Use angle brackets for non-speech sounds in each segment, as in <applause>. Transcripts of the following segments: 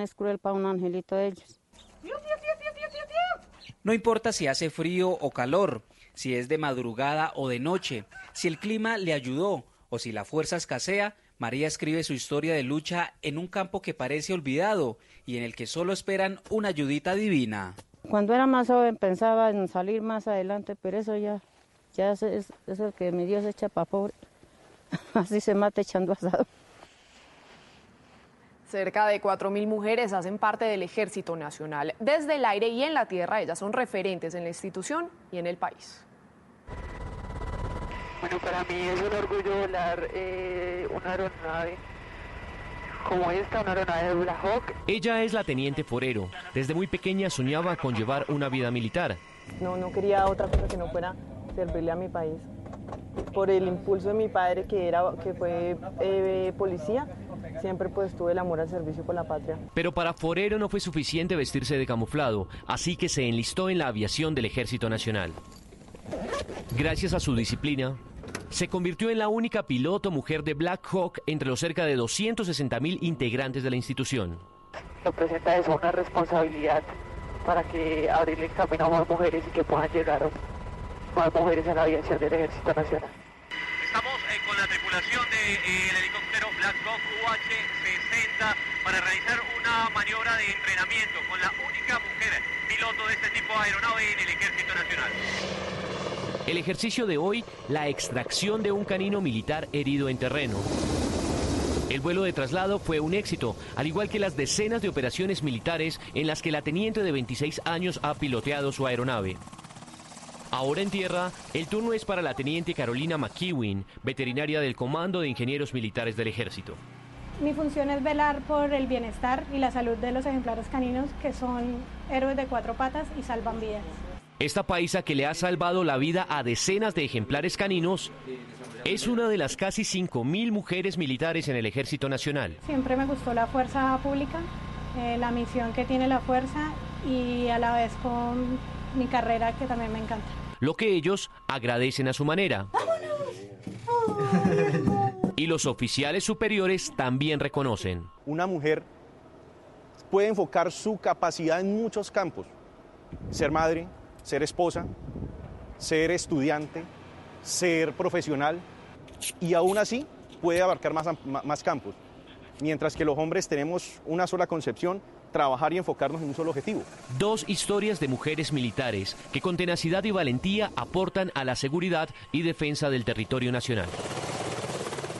Es cruel para un angelito de ellos. No importa si hace frío o calor, si es de madrugada o de noche, si el clima le ayudó o si la fuerza escasea, María escribe su historia de lucha en un campo que parece olvidado y en el que solo esperan una ayudita divina. Cuando era más joven pensaba en salir más adelante, pero eso ya, ya es, es, es el que mi Dios echa para pobre. <laughs> Así se mata echando asado. Cerca de 4.000 mujeres hacen parte del Ejército Nacional. Desde el aire y en la tierra, ellas son referentes en la institución y en el país. Bueno, para mí es un orgullo volar eh, una aeronave como esta, una aeronave de Black Hawk. Ella es la teniente Forero. Desde muy pequeña soñaba con llevar una vida militar. No, no quería otra cosa que no fuera servirle a mi país. Por el impulso de mi padre, que, era, que fue eh, policía, siempre pues tuve el amor al servicio por la patria. Pero para Forero no fue suficiente vestirse de camuflado, así que se enlistó en la aviación del Ejército Nacional. Gracias a su disciplina, se convirtió en la única piloto mujer de Black Hawk entre los cerca de 260 mil integrantes de la institución. Representa eso una responsabilidad para que abrirle camino a más mujeres y que puedan llegar más mujeres a la aviación del Ejército Nacional. Estamos eh, con la tripulación del de, helicóptero Black Hawk UH-60 para realizar una maniobra de entrenamiento con la única mujer piloto de este tipo de aeronave en el Ejército Nacional. El ejercicio de hoy, la extracción de un canino militar herido en terreno. El vuelo de traslado fue un éxito, al igual que las decenas de operaciones militares en las que la teniente de 26 años ha piloteado su aeronave. Ahora en tierra, el turno es para la teniente Carolina McKeown, veterinaria del Comando de Ingenieros Militares del Ejército. Mi función es velar por el bienestar y la salud de los ejemplares caninos que son héroes de cuatro patas y salvan vidas. Esta paisa que le ha salvado la vida a decenas de ejemplares caninos es una de las casi 5.000 mujeres militares en el Ejército Nacional. Siempre me gustó la fuerza pública, eh, la misión que tiene la fuerza y a la vez con mi carrera que también me encanta. Lo que ellos agradecen a su manera. Y los oficiales superiores también reconocen. Una mujer puede enfocar su capacidad en muchos campos. Ser madre, ser esposa, ser estudiante, ser profesional y aún así puede abarcar más, más campos. Mientras que los hombres tenemos una sola concepción, trabajar y enfocarnos en un solo objetivo. Dos historias de mujeres militares que con tenacidad y valentía aportan a la seguridad y defensa del territorio nacional.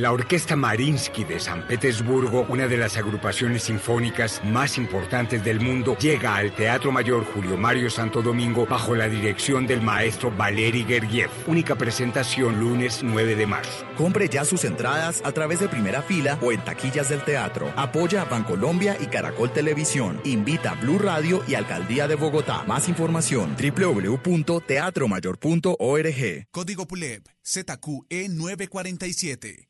La Orquesta Marinsky de San Petersburgo, una de las agrupaciones sinfónicas más importantes del mundo, llega al Teatro Mayor Julio Mario Santo Domingo bajo la dirección del maestro Valery Gergiev. Única presentación lunes 9 de marzo. Compre ya sus entradas a través de primera fila o en taquillas del teatro. Apoya a Bancolombia y Caracol Televisión. Invita a Blue Radio y Alcaldía de Bogotá. Más información www.teatromayor.org. Código PULEP ZQE 947.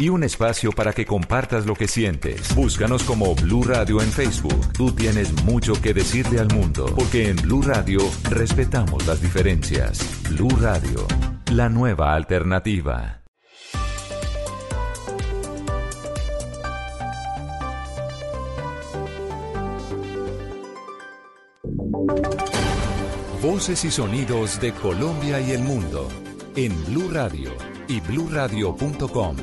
y un espacio para que compartas lo que sientes. Búscanos como Blue Radio en Facebook. Tú tienes mucho que decirle al mundo, porque en Blue Radio respetamos las diferencias. Blue Radio, la nueva alternativa. Voces y sonidos de Colombia y el mundo en Blue Radio y bluradio.com,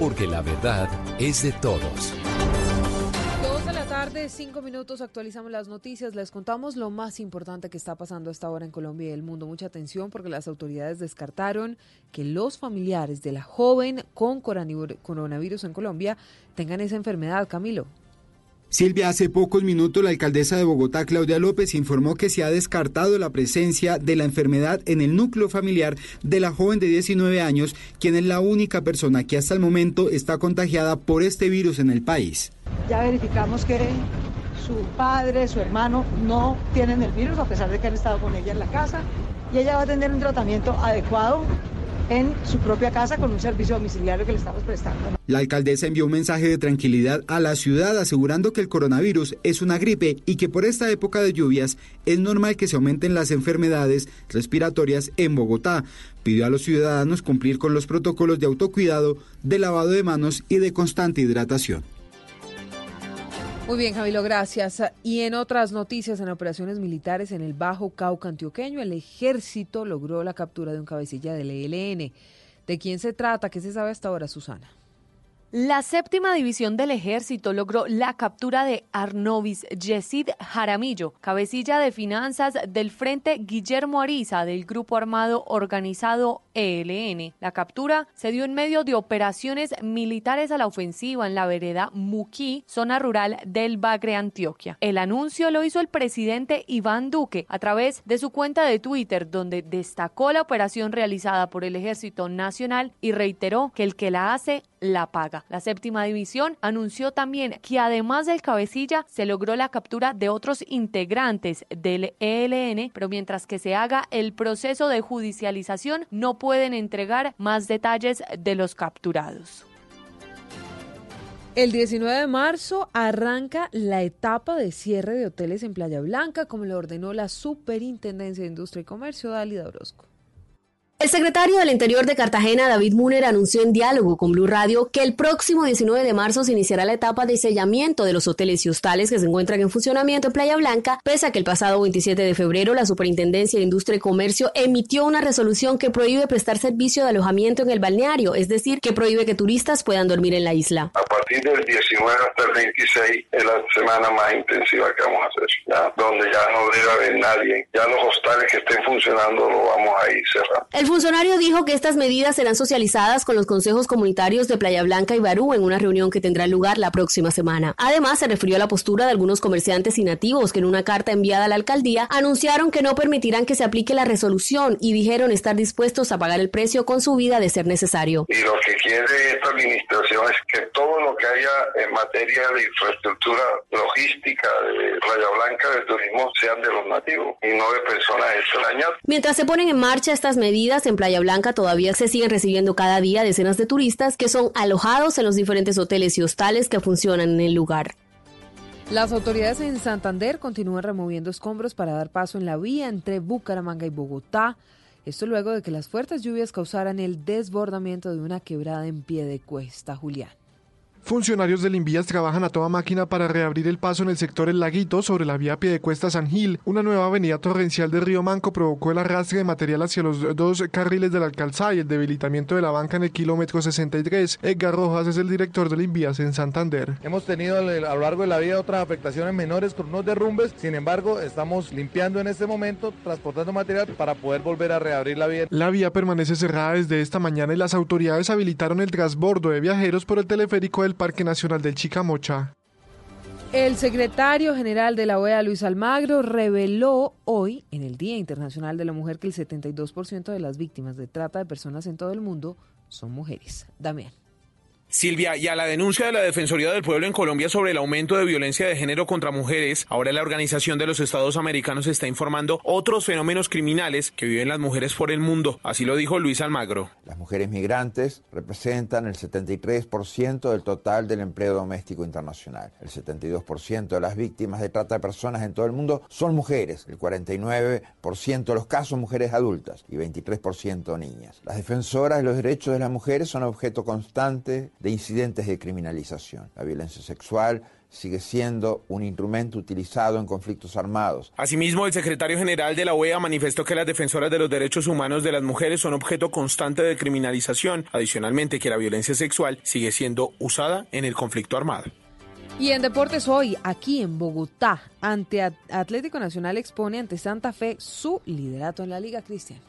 porque la verdad es de todos. Dos de la tarde cinco minutos, actualizamos las noticias, les contamos lo más importante que está pasando hasta ahora en Colombia y el mundo. Mucha atención porque las autoridades descartaron que los familiares de la joven con coronavirus en Colombia tengan esa enfermedad, Camilo. Silvia, hace pocos minutos la alcaldesa de Bogotá, Claudia López, informó que se ha descartado la presencia de la enfermedad en el núcleo familiar de la joven de 19 años, quien es la única persona que hasta el momento está contagiada por este virus en el país. Ya verificamos que su padre, su hermano no tienen el virus, a pesar de que han estado con ella en la casa, y ella va a tener un tratamiento adecuado en su propia casa con un servicio domiciliario que le estamos prestando. La alcaldesa envió un mensaje de tranquilidad a la ciudad asegurando que el coronavirus es una gripe y que por esta época de lluvias es normal que se aumenten las enfermedades respiratorias en Bogotá. Pidió a los ciudadanos cumplir con los protocolos de autocuidado, de lavado de manos y de constante hidratación. Muy bien, Camilo, gracias. Y en otras noticias, en operaciones militares en el Bajo Cauca antioqueño, el ejército logró la captura de un cabecilla del ELN. ¿De quién se trata? ¿Qué se sabe hasta ahora, Susana? La séptima división del ejército logró la captura de Arnovis Yesid Jaramillo, cabecilla de finanzas del Frente Guillermo Ariza del Grupo Armado Organizado ELN. La captura se dio en medio de operaciones militares a la ofensiva en la vereda Muquí, zona rural del Bagre, Antioquia. El anuncio lo hizo el presidente Iván Duque a través de su cuenta de Twitter, donde destacó la operación realizada por el Ejército Nacional y reiteró que el que la hace la paga. La séptima división anunció también que además del cabecilla se logró la captura de otros integrantes del ELN, pero mientras que se haga el proceso de judicialización no pueden entregar más detalles de los capturados. El 19 de marzo arranca la etapa de cierre de hoteles en Playa Blanca, como le ordenó la Superintendencia de Industria y Comercio, Dalida Orozco. El secretario del Interior de Cartagena, David Muner, anunció en diálogo con Blue Radio que el próximo 19 de marzo se iniciará la etapa de sellamiento de los hoteles y hostales que se encuentran en funcionamiento en Playa Blanca, pese a que el pasado 27 de febrero la Superintendencia de Industria y Comercio emitió una resolución que prohíbe prestar servicio de alojamiento en el balneario, es decir, que prohíbe que turistas puedan dormir en la isla. A partir del 19 hasta el 26 es la semana más intensiva que vamos a hacer, ¿ya? donde ya no debe haber nadie, ya los hostales que estén funcionando lo vamos a ir cerrando funcionario dijo que estas medidas serán socializadas con los consejos comunitarios de Playa Blanca y Barú en una reunión que tendrá lugar la próxima semana. Además, se refirió a la postura de algunos comerciantes y nativos que en una carta enviada a la alcaldía anunciaron que no permitirán que se aplique la resolución y dijeron estar dispuestos a pagar el precio con su vida de ser necesario. Y lo que quiere esta administración es que todo lo que haya en materia de infraestructura logística de Playa Blanca de turismo sean de los nativos y no de personas extrañas. Mientras se ponen en marcha estas medidas, en Playa Blanca todavía se siguen recibiendo cada día decenas de turistas que son alojados en los diferentes hoteles y hostales que funcionan en el lugar. Las autoridades en Santander continúan removiendo escombros para dar paso en la vía entre Bucaramanga y Bogotá. Esto luego de que las fuertes lluvias causaran el desbordamiento de una quebrada en pie de cuesta, Julián. Funcionarios del Invías trabajan a toda máquina para reabrir el paso en el sector El Laguito sobre la vía Piedecuesta San Gil. Una nueva avenida torrencial de Río Manco provocó el arrastre de material hacia los dos carriles del Alcalzá y el debilitamiento de la banca en el kilómetro 63. Edgar Rojas es el director del Invías en Santander. Hemos tenido a lo largo de la vía otras afectaciones menores con unos derrumbes. Sin embargo, estamos limpiando en este momento, transportando material para poder volver a reabrir la vía. La vía permanece cerrada desde esta mañana y las autoridades habilitaron el transbordo de viajeros por el teleférico del Parque Nacional del Chicamocha. El secretario general de la OEA, Luis Almagro, reveló hoy, en el Día Internacional de la Mujer, que el 72% de las víctimas de trata de personas en todo el mundo son mujeres. Damián. Silvia, y a la denuncia de la Defensoría del Pueblo en Colombia sobre el aumento de violencia de género contra mujeres, ahora la Organización de los Estados Americanos está informando otros fenómenos criminales que viven las mujeres por el mundo. Así lo dijo Luis Almagro. Las mujeres migrantes representan el 73% del total del empleo doméstico internacional. El 72% de las víctimas de trata de personas en todo el mundo son mujeres. El 49% de los casos mujeres adultas y 23% niñas. Las defensoras de los derechos de las mujeres son objeto constante de incidentes de criminalización. La violencia sexual sigue siendo un instrumento utilizado en conflictos armados. Asimismo, el secretario general de la OEA manifestó que las defensoras de los derechos humanos de las mujeres son objeto constante de criminalización, adicionalmente que la violencia sexual sigue siendo usada en el conflicto armado. Y en deportes hoy, aquí en Bogotá, ante Atlético Nacional expone ante Santa Fe su liderato en la liga, Cristian.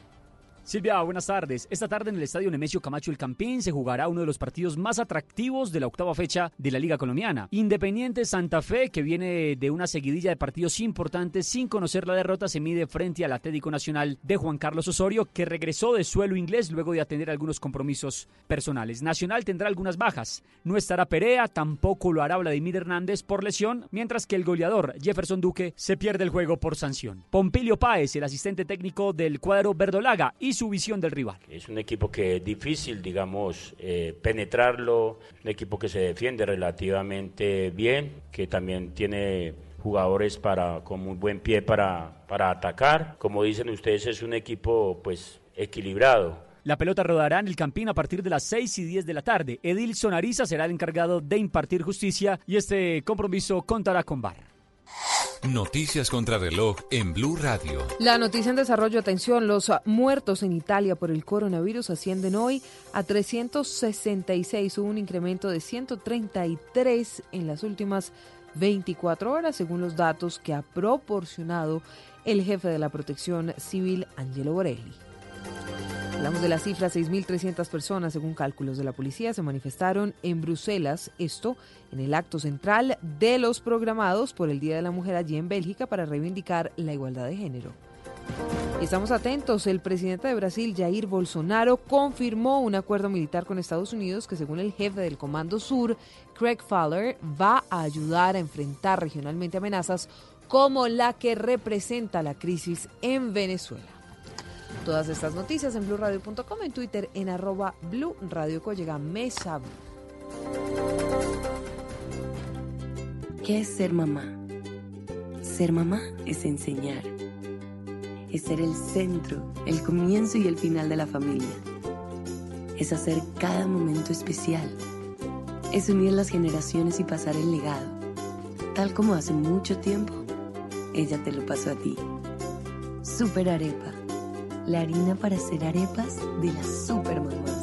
Silvia, buenas tardes. Esta tarde en el Estadio Nemesio Camacho El Campín se jugará uno de los partidos más atractivos de la octava fecha de la Liga Colombiana. Independiente Santa Fe, que viene de una seguidilla de partidos importantes sin conocer la derrota, se mide frente al Atlético Nacional de Juan Carlos Osorio, que regresó de suelo inglés luego de atender algunos compromisos personales. Nacional tendrá algunas bajas. No estará Perea, tampoco lo hará Vladimir Hernández por lesión, mientras que el goleador Jefferson Duque se pierde el juego por sanción. Pompilio Páez, el asistente técnico del cuadro verdolaga, y su visión del rival. Es un equipo que es difícil, digamos, eh, penetrarlo, un equipo que se defiende relativamente bien, que también tiene jugadores para con muy buen pie para, para atacar. Como dicen ustedes, es un equipo pues equilibrado. La pelota rodará en el Campín a partir de las 6 y 10 de la tarde. Edilson Ariza será el encargado de impartir justicia y este compromiso contará con VAR. Noticias contra reloj en Blue Radio. La noticia en desarrollo, atención, los muertos en Italia por el coronavirus ascienden hoy a 366, hubo un incremento de 133 en las últimas 24 horas, según los datos que ha proporcionado el jefe de la Protección Civil, Angelo Borelli. Hablamos de la cifra, 6.300 personas, según cálculos de la policía, se manifestaron en Bruselas, esto en el acto central de los programados por el Día de la Mujer allí en Bélgica para reivindicar la igualdad de género. Estamos atentos, el presidente de Brasil, Jair Bolsonaro, confirmó un acuerdo militar con Estados Unidos que según el jefe del Comando Sur, Craig Fowler, va a ayudar a enfrentar regionalmente amenazas como la que representa la crisis en Venezuela. Todas estas noticias en blurradio.com, en Twitter en arroba Blue Radio Mesa. ¿Qué es ser mamá? Ser mamá es enseñar. Es ser el centro, el comienzo y el final de la familia. Es hacer cada momento especial. Es unir las generaciones y pasar el legado. Tal como hace mucho tiempo, ella te lo pasó a ti. Super Arepa la harina para hacer arepas de las supermamás.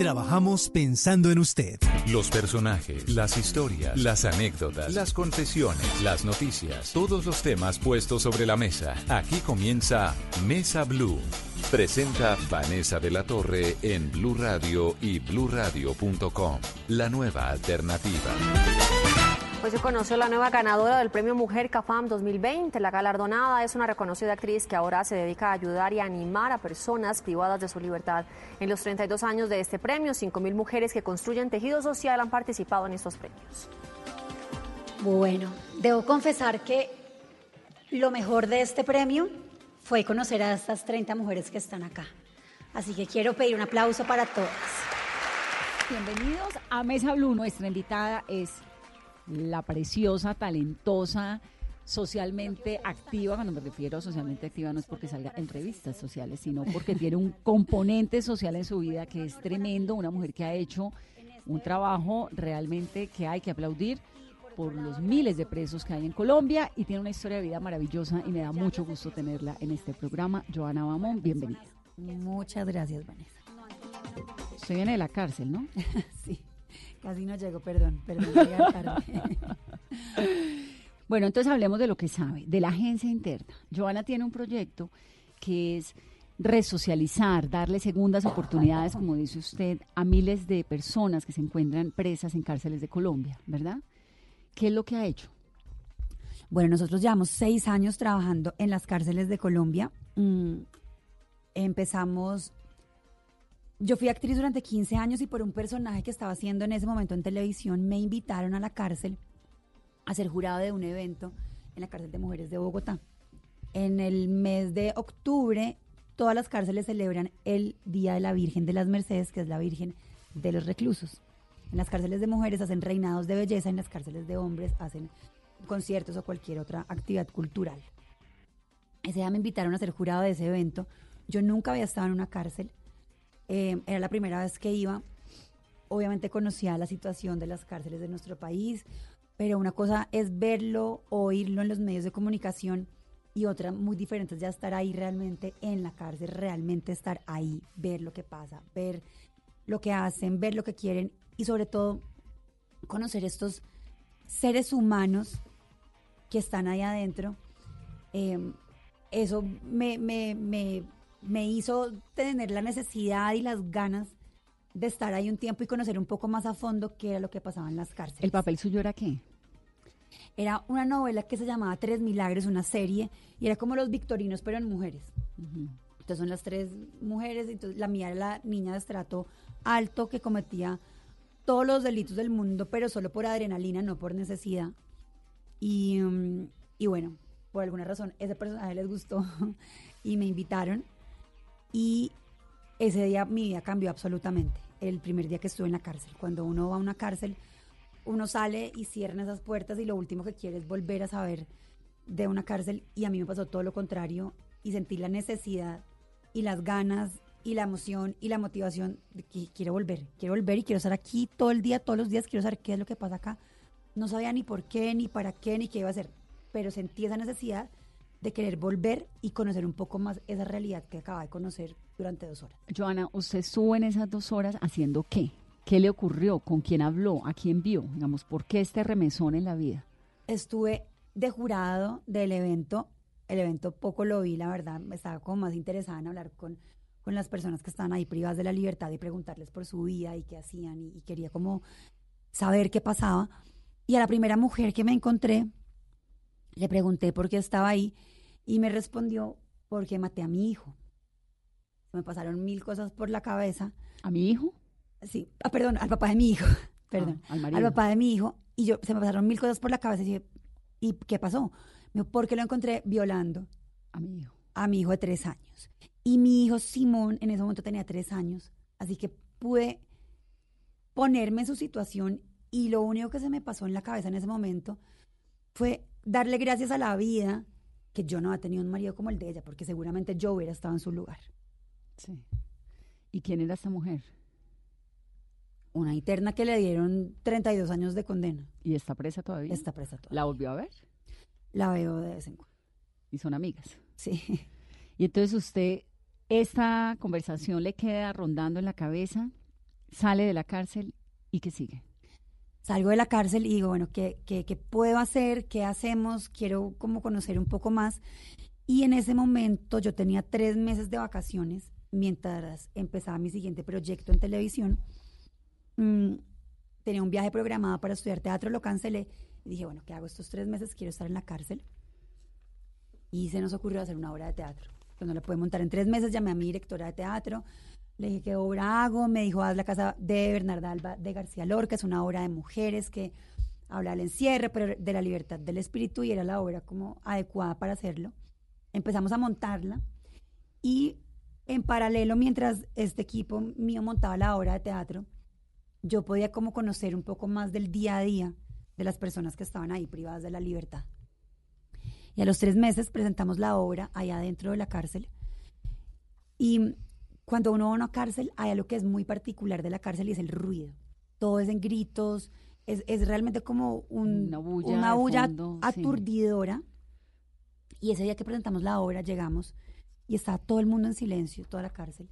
Trabajamos pensando en usted. Los personajes, las historias, las anécdotas, las confesiones, las noticias, todos los temas puestos sobre la mesa. Aquí comienza Mesa Blue. Presenta Vanessa de la Torre en Blue Radio y bluradio.com. La nueva alternativa. Pues se conoció la nueva ganadora del premio Mujer CAFAM 2020. La galardonada es una reconocida actriz que ahora se dedica a ayudar y animar a personas privadas de su libertad. En los 32 años de este premio, 5.000 mujeres que construyen tejido social han participado en estos premios. Bueno, debo confesar que lo mejor de este premio fue conocer a estas 30 mujeres que están acá. Así que quiero pedir un aplauso para todas. Bienvenidos a Mesa Blue. Nuestra invitada es la preciosa, talentosa, socialmente activa, cuando me refiero a socialmente activa no es porque salga en revistas sociales, sino porque tiene un componente social en su vida que es tremendo, una mujer que ha hecho un trabajo realmente que hay que aplaudir por los miles de presos que hay en Colombia y tiene una historia de vida maravillosa y me da mucho gusto tenerla en este programa. Joana Bamón, bienvenida. Muchas gracias, Vanessa. Usted viene de la cárcel, ¿no? <laughs> sí. Casi no llego, perdón, perdón, <laughs> bueno, entonces hablemos de lo que sabe, de la agencia interna. Joana tiene un proyecto que es resocializar, darle segundas oportunidades, como dice usted, a miles de personas que se encuentran presas en cárceles de Colombia, ¿verdad? ¿Qué es lo que ha hecho? Bueno, nosotros llevamos seis años trabajando en las cárceles de Colombia. Mm, empezamos yo fui actriz durante 15 años y por un personaje que estaba haciendo en ese momento en televisión me invitaron a la cárcel a ser jurado de un evento en la cárcel de mujeres de Bogotá. En el mes de octubre todas las cárceles celebran el Día de la Virgen de las Mercedes, que es la Virgen de los reclusos. En las cárceles de mujeres hacen reinados de belleza, en las cárceles de hombres hacen conciertos o cualquier otra actividad cultural. Ese día me invitaron a ser jurado de ese evento. Yo nunca había estado en una cárcel eh, era la primera vez que iba. Obviamente conocía la situación de las cárceles de nuestro país, pero una cosa es verlo, oírlo en los medios de comunicación y otra muy diferente es ya estar ahí realmente en la cárcel, realmente estar ahí, ver lo que pasa, ver lo que hacen, ver lo que quieren y sobre todo conocer estos seres humanos que están ahí adentro, eh, eso me, me, me, me hizo tener la necesidad y las ganas de estar ahí un tiempo y conocer un poco más a fondo qué era lo que pasaba en las cárceles. ¿El papel suyo era qué? Era una novela que se llamaba Tres Milagros, una serie, y era como los victorinos, pero en mujeres. Entonces son las tres mujeres, entonces la mía era la niña de estrato alto que cometía todos los delitos del mundo, pero solo por adrenalina, no por necesidad. Y, mm, y bueno, por alguna razón ese personaje les gustó <laughs> y me invitaron. Y ese día mi vida cambió absolutamente. El primer día que estuve en la cárcel. Cuando uno va a una cárcel, uno sale y cierra esas puertas y lo último que quiere es volver a saber de una cárcel. Y a mí me pasó todo lo contrario y sentí la necesidad y las ganas y la emoción y la motivación de que quiero volver, quiero volver y quiero estar aquí todo el día, todos los días, quiero saber qué es lo que pasa acá. No sabía ni por qué, ni para qué, ni qué iba a hacer, pero sentí esa necesidad de querer volver y conocer un poco más esa realidad que acaba de conocer durante dos horas. Joana, ¿usted estuvo en esas dos horas haciendo qué? ¿Qué le ocurrió? ¿Con quién habló? ¿A quién vio? Digamos, ¿por qué este remesón en la vida? Estuve de jurado del evento. El evento poco lo vi, la verdad. Estaba como más interesada en hablar con, con las personas que estaban ahí privadas de la libertad y preguntarles por su vida y qué hacían. Y, y quería como saber qué pasaba. Y a la primera mujer que me encontré, le pregunté por qué estaba ahí y me respondió porque maté a mi hijo. Me pasaron mil cosas por la cabeza. ¿A mi hijo? Sí, ah, perdón, al papá de mi hijo. <laughs> Perdón, al marido. al papá de mi hijo. Y yo, se me pasaron mil cosas por la cabeza y dije, ¿y qué pasó? Me dijo, porque lo encontré violando A mi hijo. a mi hijo de tres años. Y mi hijo Simón en ese momento tenía tres años. Así que pude ponerme en su situación y lo único que se me pasó en la cabeza en ese momento fue darle gracias a la vida que yo no había tenido un marido como el de ella, porque seguramente yo hubiera estado en su lugar. Sí. ¿Y quién era esta mujer? Una interna que le dieron 32 años de condena. ¿Y está presa todavía? Está presa todavía. ¿La volvió a ver? La veo de vez en cuando. ¿Y son amigas? Sí. <laughs> Y entonces usted, esta conversación le queda rondando en la cabeza, sale de la cárcel y ¿qué sigue? Salgo de la cárcel y digo, bueno, ¿qué, qué, puedo hacer? ¿Qué hacemos? Quiero como conocer un poco más. Y en ese momento yo tenía tres meses de vacaciones mientras empezaba mi siguiente proyecto en televisión. Mm, tenía un viaje programado para estudiar teatro, lo cancelé y dije, bueno, ¿qué hago estos tres meses? Quiero estar en la cárcel. Y se nos ocurrió hacer una obra de teatro. Que no la pude montar en tres meses, llamé a mi directora de teatro, le dije, ¿qué obra hago? Me dijo, haz la casa de Bernarda Alba de García Lorca, es una obra de mujeres que habla del encierre, pero de la libertad del espíritu y era la obra como adecuada para hacerlo. Empezamos a montarla y en paralelo, mientras este equipo mío montaba la obra de teatro, yo podía como conocer un poco más del día a día de las personas que estaban ahí privadas de la libertad. Y a los tres meses presentamos la obra allá dentro de la cárcel. Y cuando uno va a una cárcel, hay algo que es muy particular de la cárcel y es el ruido. Todo es en gritos, es, es realmente como un- Una bulla una de bulla fondo, sí. aturdidora. Y ese día que presentamos la obra, llegamos y estaba todo el mundo en silencio, toda la cárcel.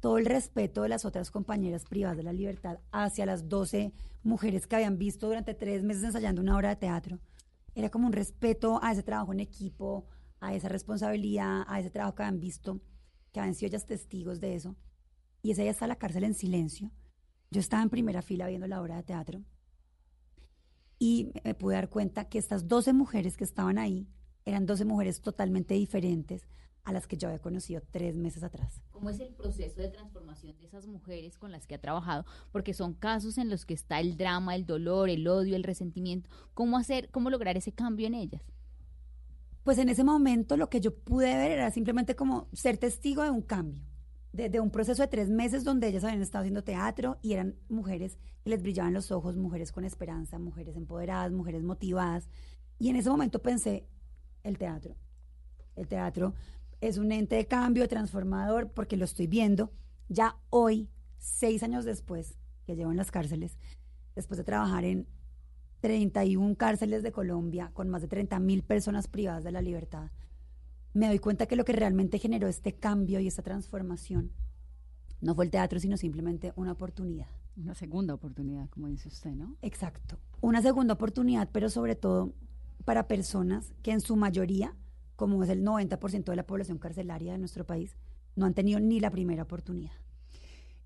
Todo el respeto de las otras compañeras privadas de la libertad hacia las 12 mujeres que habían visto durante tres meses ensayando una obra de teatro. Era como un respeto a ese trabajo en equipo, a esa responsabilidad, a ese trabajo que habían visto, que habían sido ellas testigos de eso. Y ese día está la cárcel en silencio. Yo estaba en primera fila viendo la obra de teatro y me pude dar cuenta que estas 12 mujeres que estaban ahí eran 12 mujeres totalmente diferentes a las que yo había conocido tres meses atrás. ¿Cómo es el proceso de transformación de esas mujeres con las que ha trabajado? Porque son casos en los que está el drama, el dolor, el odio, el resentimiento. ¿Cómo hacer, cómo lograr ese cambio en ellas? Pues en ese momento lo que yo pude ver era simplemente como ser testigo de un cambio, de, un proceso de tres meses donde ellas habían estado haciendo teatro y eran mujeres que les brillaban los ojos, mujeres con esperanza, mujeres empoderadas, mujeres motivadas. Y en ese momento pensé, el teatro. El teatro es un ente de cambio, transformador, porque lo estoy viendo ya hoy, seis años después que llevo en las cárceles, después de trabajar en 31 cárceles de Colombia con más de 30 mil personas privadas de la libertad, me doy cuenta que lo que realmente generó este cambio y esta transformación no fue el teatro, sino simplemente una oportunidad. Una segunda oportunidad, como dice usted, ¿no? Exacto. Una segunda oportunidad, pero sobre todo para personas que en su mayoría, como es el 90% de la población carcelaria de nuestro país, no han tenido ni la primera oportunidad.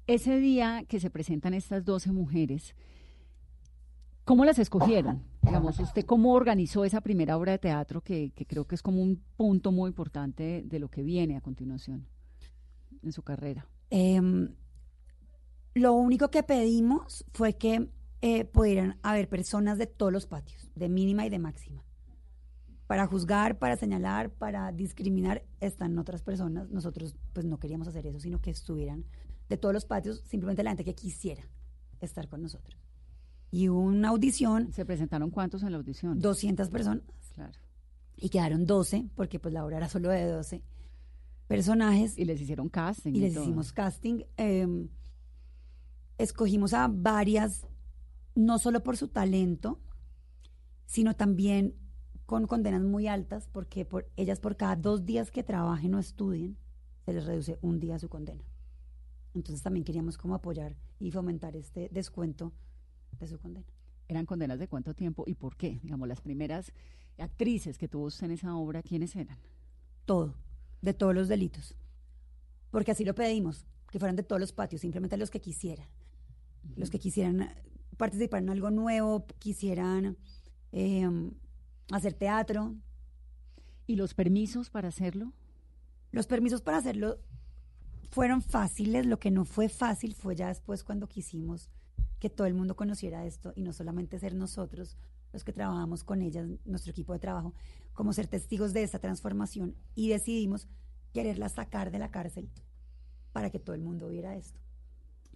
Ese día que se presentan estas 12 mujeres, ¿cómo las escogieron? Digamos, ¿usted cómo organizó esa primera obra de teatro que, creo que es como un punto muy importante de lo que viene a continuación en su carrera? Em, lo único que pedimos fue que eh, pudieran haber personas de todos los patios, de mínima y de máxima. Para juzgar, para señalar, para discriminar, están otras personas. Nosotros pues no queríamos hacer eso, sino que estuvieran de todos los patios, simplemente la gente que quisiera estar con nosotros. Y hubo una audición. ¿Se presentaron cuántos en la audición? 200 personas. Claro. Y quedaron 12, porque pues la obra era solo de 12 personajes. Y les hicieron casting. Y les hicimos casting. Em, escogimos a varias, no solo por su talento, sino también con condenas muy altas, porque por, ellas por cada dos días que trabajen o estudien, se les reduce un día su condena. Entonces también queríamos como apoyar y fomentar este descuento de su condena. ¿Eran condenas de cuánto tiempo y por qué? Digamos, las primeras actrices que tuvo usted en esa obra, ¿quiénes eran? Todo, de todos los delitos. Porque así lo pedimos, que fueran de todos los patios, simplemente los que quisieran. Los que quisieran participar en algo nuevo, quisieran em, hacer teatro. ¿Y los permisos para hacerlo? Los permisos para hacerlo fueron fáciles, lo que no fue fácil fue ya después cuando quisimos que todo el mundo conociera esto y no solamente ser nosotros los que trabajamos con ellas, nuestro equipo de trabajo, como ser testigos de esta transformación y decidimos quererla sacar de la cárcel para que todo el mundo viera esto.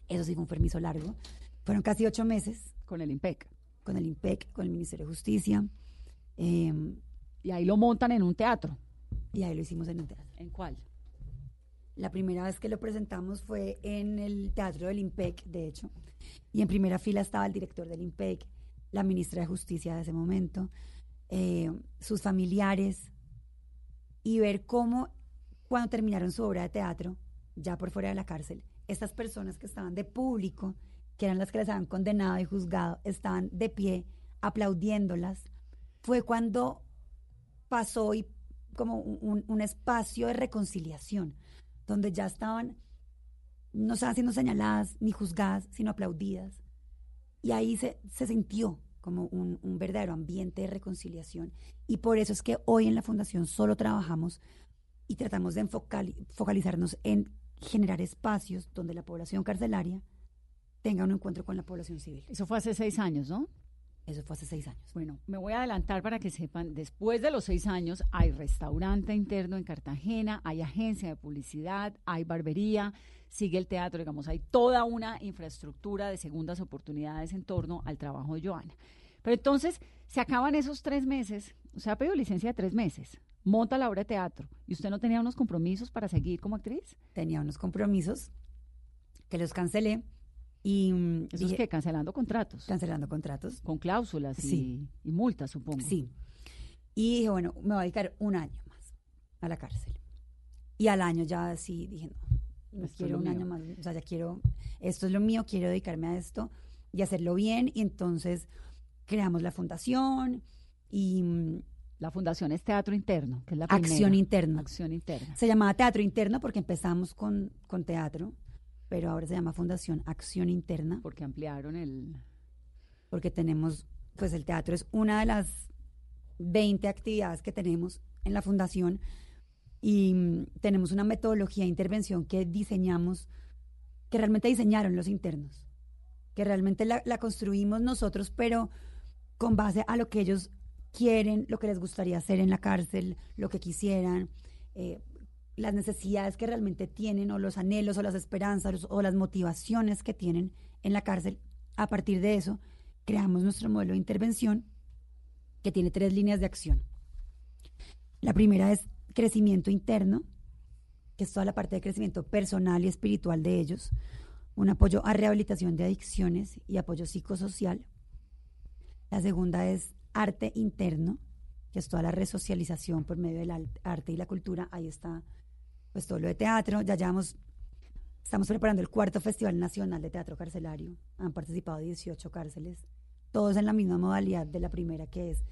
Eso sí fue un permiso largo. Fueron casi ocho meses. Con el IMPEC. Con el IMPEC, con el Ministerio de Justicia. Em, y ahí lo montan en un teatro. Y ahí lo hicimos en un teatro. ¿En cuál? La primera vez que lo presentamos fue en el Teatro del IMPEC, de hecho, y en primera fila estaba el director del IMPEC, la ministra de Justicia de ese momento, eh, sus familiares, y ver cómo cuando terminaron su obra de teatro, ya por fuera de la cárcel, estas personas que estaban de público, que eran las que les habían condenado y juzgado, estaban de pie aplaudiéndolas, fue cuando pasó y como un espacio de reconciliación donde ya estaban, no estaban siendo señaladas ni juzgadas, sino aplaudidas. Y ahí se, se sintió como un, verdadero ambiente de reconciliación. Y por eso es que hoy en la Fundación solo trabajamos y tratamos de focalizarnos en generar espacios donde la población carcelaria tenga un encuentro con la población civil. Eso fue hace seis años, ¿no? Eso fue hace seis años. Bueno, me voy a adelantar para que sepan, después de los seis años hay restaurante interno en Cartagena, hay agencia de publicidad, hay barbería, sigue el teatro, digamos, hay toda una infraestructura de segundas oportunidades en torno al trabajo de Joana. Pero entonces se acaban esos tres meses, o sea, ha pedido licencia de tres meses, monta la obra de teatro, ¿y usted no tenía unos compromisos para seguir como actriz? Tenía unos compromisos que los cancelé y mm, Eso es que cancelando contratos. Cancelando contratos. Con cláusulas y, y, multas, supongo. Sí. Y dije, bueno, me voy a dedicar un año más a la cárcel. Y al año ya sí dije, no, no quiero un año más. O sea, ya quiero, esto es lo mío, quiero dedicarme a esto y hacerlo bien. Y entonces creamos la fundación y... Mm, la fundación es Teatro Interno, que es la Acción Interna. Acción Interna. Se llamaba Teatro Interno porque empezamos con, con teatro pero ahora se llama Fundación Acción Interna. Porque ampliaron el... Porque tenemos, pues el teatro es una de las 20 actividades que tenemos en la fundación y mm, tenemos una metodología de intervención que diseñamos, que realmente diseñaron los internos, que realmente la, construimos nosotros, pero con base a lo que ellos quieren, lo que les gustaría hacer en la cárcel, lo que quisieran. Eh, las necesidades que realmente tienen o los anhelos o las esperanzas o las motivaciones que tienen en la cárcel. A partir de eso, creamos nuestro modelo de intervención que tiene tres líneas de acción. La primera es crecimiento interno, que es toda la parte de crecimiento personal y espiritual de ellos, un apoyo a rehabilitación de adicciones y apoyo psicosocial. La segunda es arte interno, que es toda la resocialización por medio del arte y la cultura. Ahí está pues todo lo de teatro, ya llevamos Estamos preparando el cuarto Festival Nacional de Teatro Carcelario. Han participado 18 cárceles, todos en la misma modalidad de la primera, que es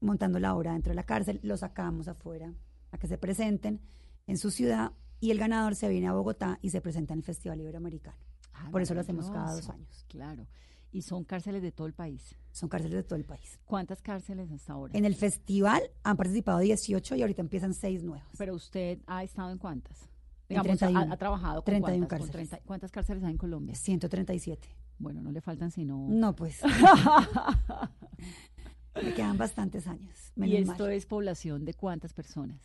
montando la obra dentro de la cárcel. Los sacamos afuera a que se presenten en su ciudad y el ganador se viene a Bogotá y se presenta en el Festival Iberoamericano. Ah, Por eso lo hacemos cada dos años. Claro. Y son cárceles de todo el país. Son cárceles de todo el país. ¿Cuántas cárceles hasta ahora? En el festival han participado 18 y ahorita empiezan 6 nuevas. Pero usted ha estado en cuántas? En Digamos, ha- 31. ha, trabajado con 31 cuántas, con cárceles. 30 ¿Cuántas cárceles hay en Colombia? 137. Bueno, no le faltan sino... No, pues. <laughs> Me quedan bastantes años. ¿Y esto mal. es población de cuántas personas?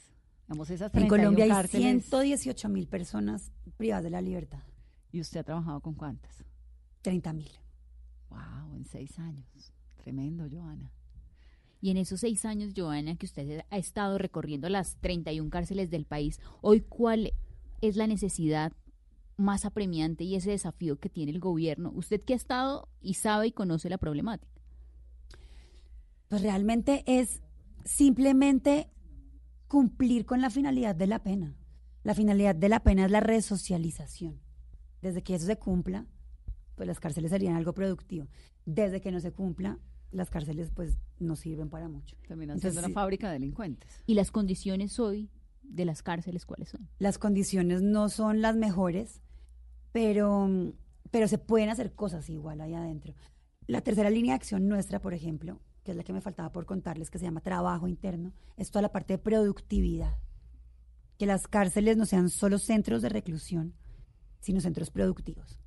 Digamos, esas En 31 Colombia hay cárceles, 118 mil personas privadas de la libertad. ¿Y usted ha trabajado con cuántas? 30 mil. Wow, en seis años. Tremendo, Joana. Y en esos seis años, Joana, que usted ha estado recorriendo las 31 cárceles del país, hoy, ¿cuál es la necesidad más apremiante y ese desafío que tiene el gobierno? Usted que ha estado y sabe y conoce la problemática. Pues realmente es simplemente cumplir con la finalidad de la pena. La finalidad de la pena es la resocialización. Desde que eso se cumpla, pues las cárceles serían algo productivo. Desde que no se cumpla, las cárceles pues no sirven para mucho. Terminan Entonces, siendo una fábrica de delincuentes. ¿Y las condiciones hoy de las cárceles cuáles son? las condiciones no son las mejores, pero, pero se pueden hacer cosas igual ahí adentro. La tercera línea de acción nuestra, por ejemplo, que es la que me faltaba por contarles, que se llama trabajo interno, es toda la parte de productividad. Que las cárceles no sean solo centros de reclusión, sino centros productivos.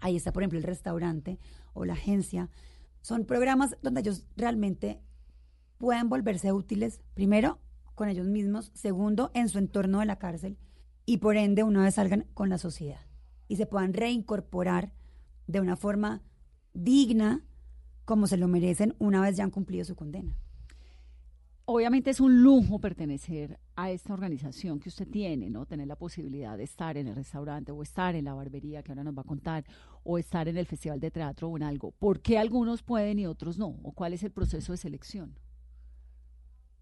Ahí está, por ejemplo, el restaurante o la agencia. Son programas donde ellos realmente puedan volverse útiles, primero, con ellos mismos, segundo, en su entorno de la cárcel, y por ende, una vez salgan con la sociedad y se puedan reincorporar de una forma digna, como se lo merecen una vez ya han cumplido su condena. Obviamente es un lujo pertenecer a esta organización que usted tiene, ¿no? Tener la posibilidad de estar en el restaurante o estar en la barbería que ahora nos va a contar o estar en el festival de teatro o en algo. ¿Por qué algunos pueden y otros no? ¿O cuál es el proceso de selección?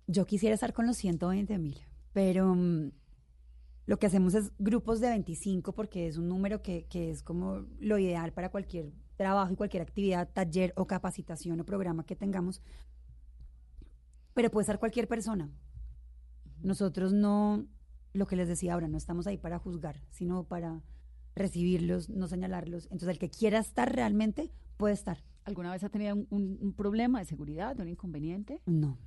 Yo quisiera estar con los 120 mil, pero mm, lo que hacemos es grupos de 25 porque es un número que, que es como lo ideal para cualquier trabajo y cualquier actividad, taller o capacitación o programa que tengamos. Pero puede estar cualquier persona. Nosotros no, lo que les decía ahora, no estamos ahí para juzgar, sino para recibirlos, no señalarlos. Entonces, el que quiera estar realmente puede estar. ¿Alguna vez ha tenido un, un- un problema de seguridad, un inconveniente? No,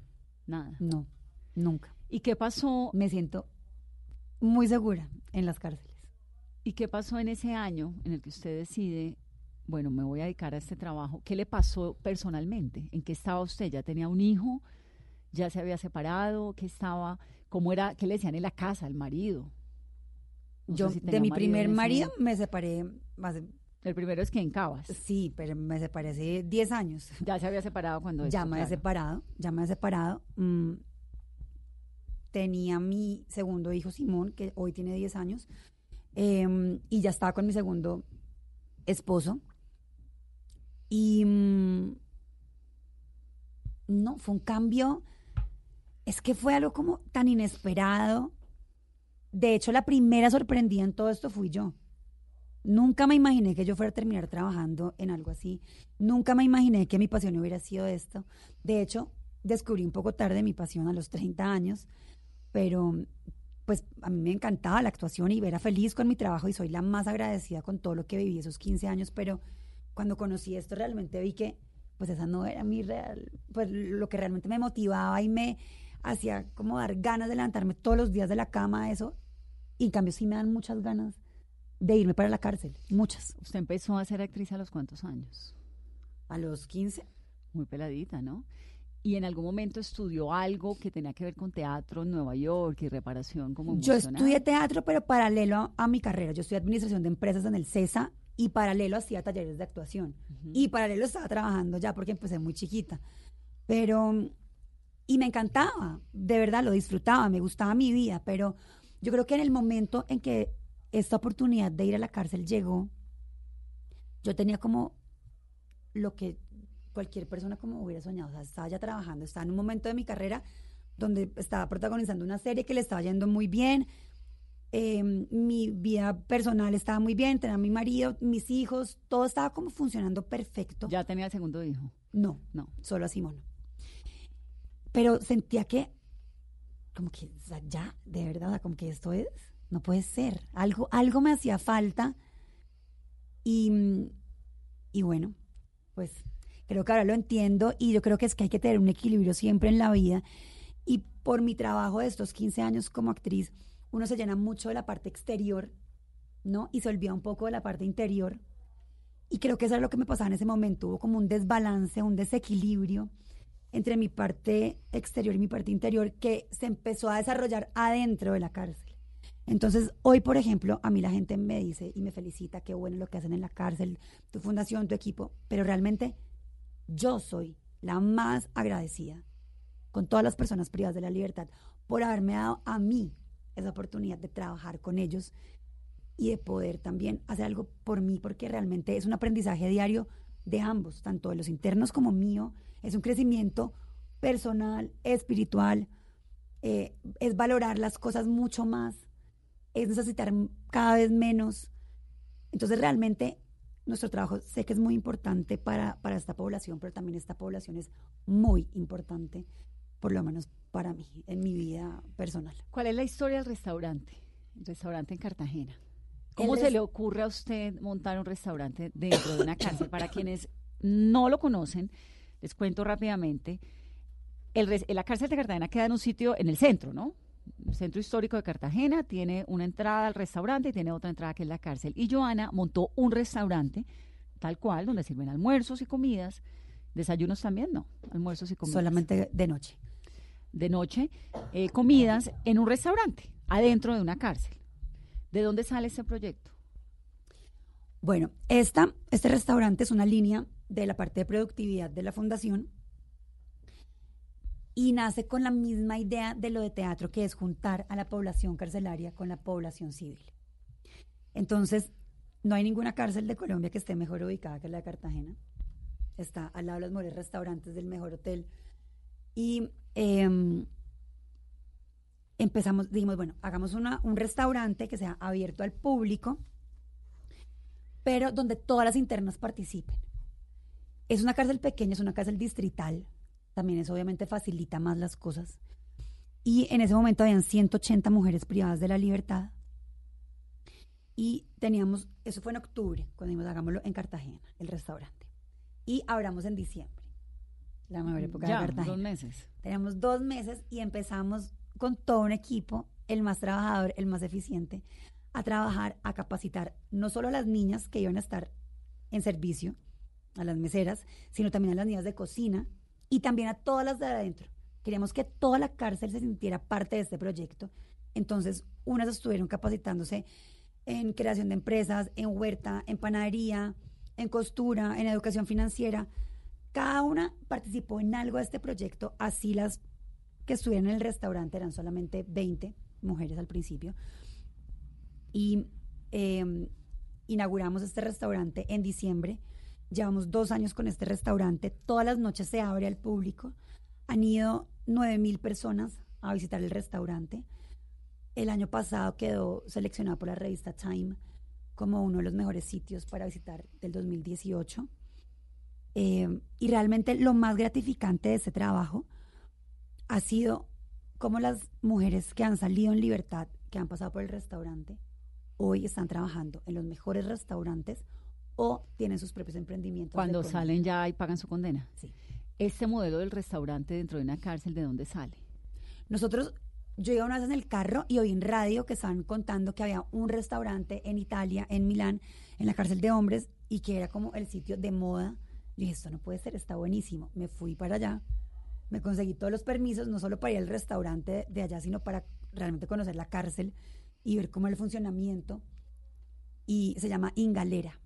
Nada. no, nunca. ¿Y qué pasó? Me siento muy segura en las cárceles. ¿Y qué pasó en ese año en el que usted decide, bueno, me voy a dedicar a este trabajo? ¿Qué le pasó personalmente? ¿En qué estaba usted? ¿Ya tenía un hijo? ¿Ya se había separado? ¿Qué estaba? ¿Cómo era? ¿Qué le decían en la casa al marido? No Yo si de mi marido primer marido me separé El primero es que en Cabas. sí, pero me separé hace 10 años. <laughs> Ya se había separado cuando Ya esto, me he claro. separado, ya me he separado. Mm, tenía mi segundo hijo Simón, que hoy tiene 10 años, em, y ya estaba con mi segundo esposo. Y mm, no, fue un cambio, es que fue algo como tan inesperado. De hecho, la primera sorprendida en todo esto fui yo. Nunca me imaginé que yo fuera a terminar trabajando en algo así. Nunca me imaginé que mi pasión hubiera sido esto. De hecho, descubrí un poco tarde mi pasión a los 30 años, pero pues a mí me encantaba la actuación y era feliz con mi trabajo y soy la más agradecida con todo lo que viví esos 15 años, pero cuando conocí esto realmente vi que pues esa no era mi real, pues lo que realmente me motivaba y me hacía como dar ganas de levantarme todos los días de la cama, eso, y en cambio sí me dan muchas ganas de irme para la cárcel, muchas. ¿Usted empezó a ser actriz a los cuántos años? A los 15. Muy peladita, ¿no? ¿Y en algún momento estudió algo que tenía que ver con teatro en Nueva York y reparación como Yo emocional? estudié teatro, pero paralelo a, a mi carrera. Yo estudié administración de empresas en el CESA y paralelo hacía talleres de actuación. Y paralelo estaba trabajando ya porque empecé muy chiquita. Pero, y me encantaba, de verdad lo disfrutaba, me gustaba mi vida, pero yo creo que en el momento en que esta oportunidad de ir a la cárcel llegó, yo tenía como lo que cualquier persona como hubiera soñado. O sea, estaba ya trabajando, estaba en un momento de mi carrera donde estaba protagonizando una serie que le estaba yendo muy bien. eh, mi vida personal estaba muy bien, tenía mi marido, mis hijos, todo estaba como funcionando perfecto. ¿Ya tenía el segundo hijo? No, no, solo a Simón. Pero sentía que, como que, ya, de verdad, como que esto es, no puede ser. Algo, algo me hacía falta. Y, y bueno, pues creo que ahora lo entiendo y yo creo que es que hay que tener un equilibrio siempre en la vida. Y por mi trabajo de estos 15 años como actriz, uno se llena mucho de la parte exterior, ¿no? Y se olvida un poco de la parte interior. Y creo que eso es lo que me pasaba en ese momento. Hubo como un desbalance, un desequilibrio entre mi parte exterior y mi parte interior que se empezó a desarrollar adentro de la cárcel. Entonces, hoy, por ejemplo, a mí la gente me dice y me felicita, qué bueno lo que hacen en la cárcel, tu fundación, tu equipo, pero realmente yo soy la más agradecida con todas las personas privadas de la libertad por haberme dado a mí esa oportunidad de trabajar con ellos y de poder también hacer algo por mí, porque realmente es un aprendizaje diario de ambos, tanto de los internos como mío, es un crecimiento personal, espiritual, eh, es valorar las cosas mucho más, es necesitar cada vez menos. Entonces realmente nuestro trabajo sé que es muy importante para, para esta población, pero también esta población es muy importante, por lo menos para mí, en mi vida personal. ¿Cuál es la historia del restaurante? El restaurante en Cartagena. ¿Cómo se le ocurre a usted montar un restaurante dentro de una cárcel? Para quienes no lo conocen, les cuento rápidamente. El, la cárcel de Cartagena queda en un sitio en el centro, ¿no? El centro histórico de Cartagena tiene una entrada al restaurante y tiene otra entrada que es la cárcel. Y Joana montó un restaurante, tal cual, donde sirven almuerzos y comidas. Desayunos también, no. Almuerzos y comidas. Solamente de noche. De noche, eh, comidas en un restaurante, adentro de una cárcel. ¿De dónde sale ese proyecto? Bueno, esta, este restaurante es una línea de la parte de productividad de la fundación y nace con la misma idea de lo de teatro, que es juntar a la población carcelaria con la población civil. Entonces, no hay ninguna cárcel de Colombia que esté mejor ubicada que la de Cartagena. Está al lado de los mejores restaurantes del mejor hotel. Y em, empezamos, dijimos, bueno, hagamos una, un restaurante que sea abierto al público, pero donde todas las internas participen. Es una cárcel pequeña, es una cárcel distrital, también eso obviamente facilita más las cosas. Y en ese momento habían 180 mujeres privadas de la libertad. Y teníamos, eso fue en octubre, cuando dijimos, hagámoslo en Cartagena, el restaurante. Y abramos en diciembre, la mejor época ya, de Cartagena. dos meses. Teníamos dos meses y empezamos con todo un equipo, el más trabajador, el más eficiente, a trabajar, a capacitar no solo a las niñas que iban a estar en servicio, a las meseras, sino también a las niñas de cocina y también a todas las de adentro. Queríamos que toda la cárcel se sintiera parte de este proyecto. Entonces, unas estuvieron capacitándose en creación de empresas, en huerta, en panadería, en costura, en educación financiera. Cada una participó en algo de este proyecto, así las que estuvieron en el restaurante eran solamente 20 mujeres al principio. Y eh, inauguramos este restaurante en diciembre. Llevamos dos años con este restaurante. Todas las noches se abre al público. Han ido 9 mil personas a visitar el restaurante. El año pasado quedó seleccionado por la revista Time como uno de los mejores sitios para visitar del 2018. Eh, y realmente lo más gratificante de este trabajo ha sido cómo las mujeres que han salido en libertad, que han pasado por el restaurante, hoy están trabajando en los mejores restaurantes o tienen sus propios emprendimientos. Cuando salen ya y pagan su condena. Sí. Este modelo del restaurante dentro de una cárcel, ¿de dónde sale? Nosotros, yo iba una vez en el carro y oí en radio que estaban contando que había un restaurante en Italia, en Milán, en la cárcel de hombres, y que era como el sitio de moda. Y dije, esto no puede ser, está buenísimo. Me fui para allá, me conseguí todos los permisos, no solo para ir al restaurante de allá, sino para realmente conocer la cárcel y ver cómo era el funcionamiento. Y se llama Ingalera.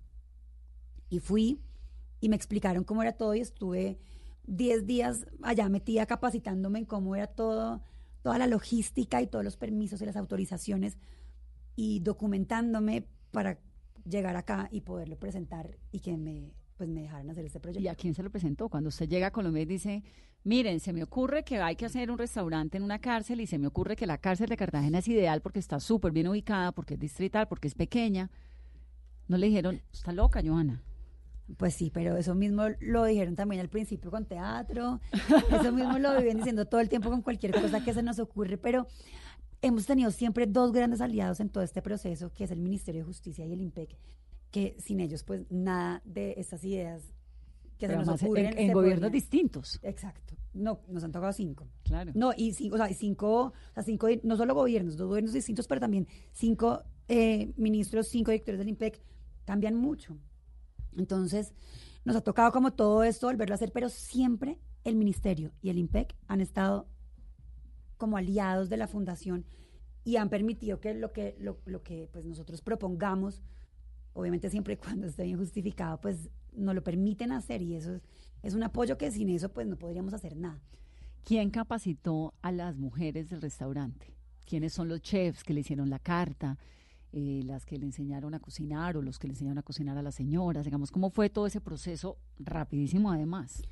Y fui y me explicaron cómo era todo y estuve 10 días allá metida capacitándome en cómo era todo, toda la logística y todos los permisos y las autorizaciones y documentándome para llegar acá y poderlo presentar y que me pues me dejaran hacer este proyecto. ¿Y a quién se lo presentó? Cuando usted llega a Colombia y dice, miren, se me ocurre que hay que hacer un restaurante en una cárcel y se me ocurre que la cárcel de Cartagena es ideal porque está súper bien ubicada, porque es distrital, porque es pequeña. No le dijeron, está loca, Joana. Pues sí, pero eso mismo lo dijeron también al principio con teatro, eso mismo lo viven diciendo todo el tiempo con cualquier cosa que se nos ocurre, pero hemos tenido siempre dos grandes aliados en todo este proceso, que es el Ministerio de Justicia y el IMPEC, que sin ellos pues nada de estas ideas que se nos ocurren. En, gobiernos distintos. Exacto. No, nos han tocado cinco. Claro. No, y cinco, o sea, cinco, o sea, cinco, no solo gobiernos, dos gobiernos distintos, pero también cinco eh, ministros, cinco directores del IMPEC, cambian mucho. Entonces, nos ha tocado como todo esto volverlo a hacer, pero siempre el ministerio y el IMPEC han estado como aliados de la fundación y han permitido que lo que, lo, que pues nosotros propongamos, obviamente siempre y cuando esté bien justificado, pues nos lo permiten hacer y eso es, es un apoyo que sin eso pues no podríamos hacer nada. ¿Quién capacitó a las mujeres del restaurante? ¿Quiénes son los chefs que le hicieron la carta? Eh, las que le enseñaron a cocinar o los que le enseñaron a cocinar a las señoras, digamos, ¿cómo fue todo ese proceso rapidísimo además?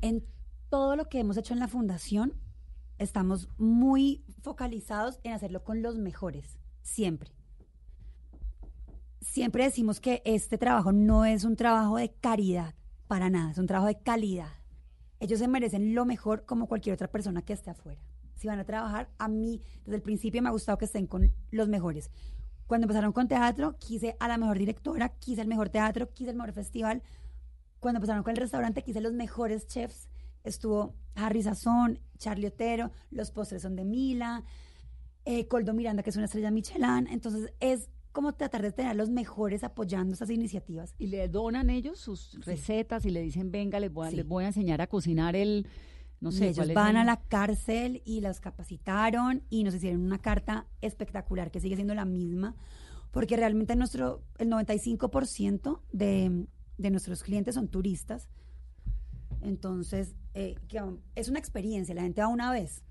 En todo lo que hemos hecho en la fundación, estamos muy focalizados en hacerlo con los mejores, siempre. Siempre decimos que este trabajo no es un trabajo de caridad, para nada, es un trabajo de calidad. Ellos se merecen lo mejor como cualquier otra persona que esté afuera. Si van a trabajar, a mí desde el principio me ha gustado que estén con los mejores. Cuando empezaron con teatro, quise a la mejor directora, quise el mejor teatro, quise el mejor festival. Cuando empezaron con el restaurante, quise los mejores chefs. Estuvo Harry Sazón, Charlie Otero, los postres son de Mila, eh, Coldo Miranda, que es una estrella Michelin. Entonces, es como tratar de tener a los mejores apoyando esas iniciativas. ¿Y le donan ellos sus recetas y le dicen, venga, les voy, les voy a enseñar a cocinar el no sé, ellos van a la cárcel y las capacitaron y nos hicieron una carta espectacular que sigue siendo la misma, porque realmente nuestro, el 95% de, de nuestros clientes son turistas. Entonces, eh, es una experiencia, la gente va una vez.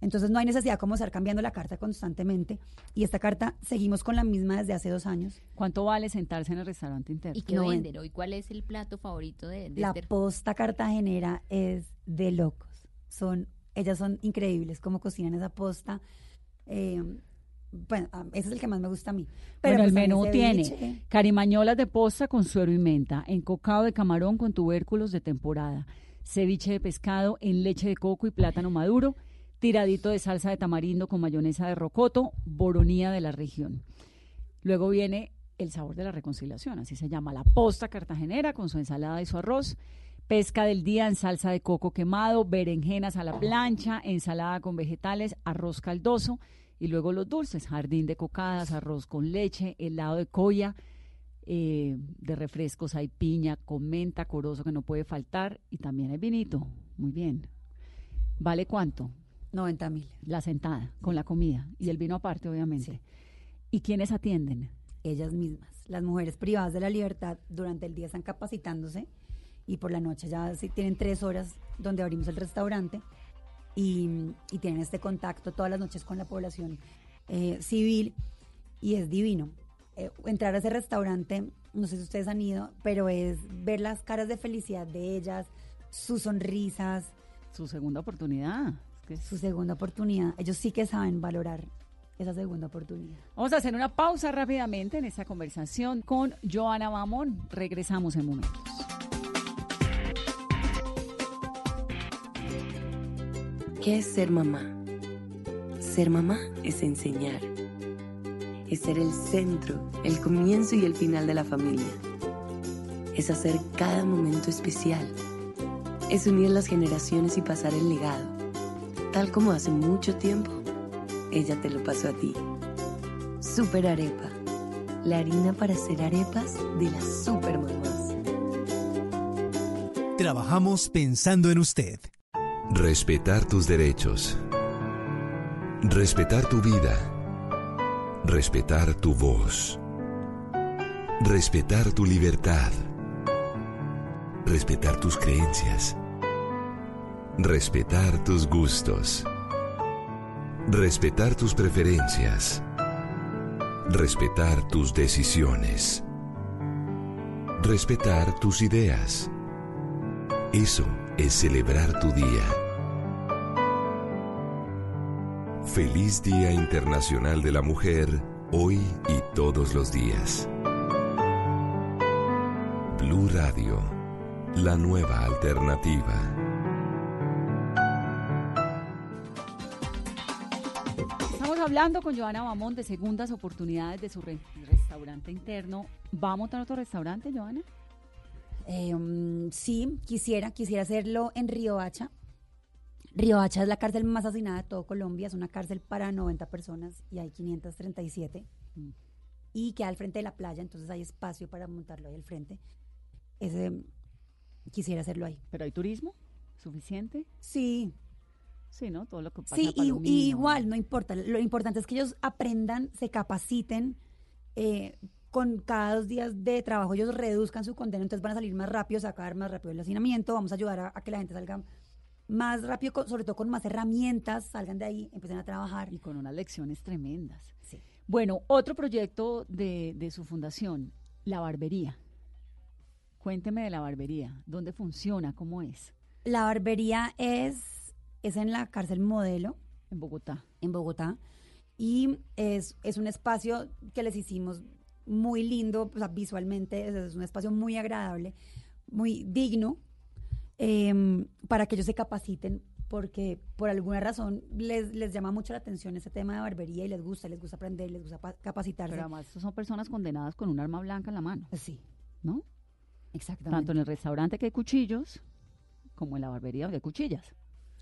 Entonces no hay necesidad como estar cambiando la carta constantemente. Y esta carta seguimos con la misma desde hace dos años. ¿Cuánto vale sentarse en el restaurante interno? ¿Y qué venden hoy? ¿Cuál es el plato favorito de, La este posta cartagenera es de locos. Son, ellas son increíbles como cocinan esa posta. Eh, bueno, ese es el que más me gusta a mí. Pero el pues, menú tiene carimañolas de posta con suero y menta, encocado de camarón con tubérculos de temporada, ceviche de pescado en leche de coco y plátano maduro, tiradito de salsa de tamarindo con mayonesa de rocoto, boronía de la región. Luego viene el sabor de la reconciliación, así se llama, la posta cartagenera con su ensalada y su arroz, pesca del día en salsa de coco quemado, berenjenas a la plancha, ensalada con vegetales, arroz caldoso y luego los dulces, jardín de cocadas, arroz con leche, helado de coya, eh, de refrescos hay piña con menta, corozo que no puede faltar y también hay vinito. Muy bien. ¿Vale cuánto? 90 mil. La sentada, con la comida y el vino aparte, obviamente. ¿Y quiénes atienden? Ellas mismas. Las mujeres privadas de la libertad durante el día están capacitándose y por la noche ya tienen tres horas donde abrimos el restaurante y, tienen este contacto todas las noches con la población eh, civil y es divino. Eh, entrar a ese restaurante, no sé si ustedes han ido, pero es ver las caras de felicidad de ellas, sus sonrisas. Su segunda oportunidad su segunda oportunidad. Ellos sí que saben valorar esa segunda oportunidad. Vamos a hacer una pausa rápidamente en esta conversación con Joana Mamón. Regresamos en momentos. ¿Qué es ser mamá? Ser mamá es enseñar. Es ser el centro, el comienzo y el final de la familia. Es hacer cada momento especial. Es unir las generaciones y pasar el legado tal como hace mucho tiempo, ella te lo pasó a ti. Super Arepa, la harina para hacer arepas de las super mamás. Trabajamos pensando en usted. Respetar tus derechos. Respetar tu vida. Respetar tu voz. Respetar tu libertad. Respetar tus creencias. Respetar tus gustos. Respetar tus preferencias. Respetar tus decisiones. respetar tus ideas. Eso es celebrar tu día. Feliz Día Internacional de la Mujer, hoy y todos los días. Blue Radio, la nueva alternativa. Hablando con Joana Bamón de segundas oportunidades de su re- restaurante interno. ¿Va a montar otro restaurante, Joana? Eh, mm, sí, quisiera, quisiera hacerlo en Río Hacha. Río Hacha es la cárcel más hacinada de todo Colombia, es una cárcel para 90 personas y hay 537. Mm. Y queda al frente de la playa, entonces hay espacio para montarlo ahí al frente. Ese, quisiera hacerlo ahí. ¿Pero hay turismo suficiente? Sí. Sí, ¿no? Todo lo que pasa Sí, y, igual, no importa. Lo importante es que ellos aprendan, se capaciten. eh, con cada dos días de trabajo ellos reduzcan su condena, entonces van a salir más rápido, sacar más rápido el hacinamiento, vamos a ayudar a, a que la gente salga más rápido, con- sobre todo con más herramientas, salgan de ahí, empiecen a trabajar. Y con unas lecciones tremendas. Sí. Bueno, otro proyecto de, de su fundación, la barbería. Cuénteme de la barbería. ¿Dónde funciona? ¿Cómo es? La barbería es, es en la cárcel modelo. En Bogotá. En Bogotá. Y es, es un espacio que les hicimos muy lindo, o sea, visualmente, es, un espacio muy agradable, muy digno, em, para que ellos se capaciten, porque por alguna razón les, les llama mucho la atención ese tema de barbería y les gusta, les gusta aprender, les gusta pa- capacitarse. Pero además son personas condenadas con un arma blanca en la mano. Sí. ¿No? Exactamente. Tanto en el restaurante que hay cuchillos, como en la barbería que hay cuchillas.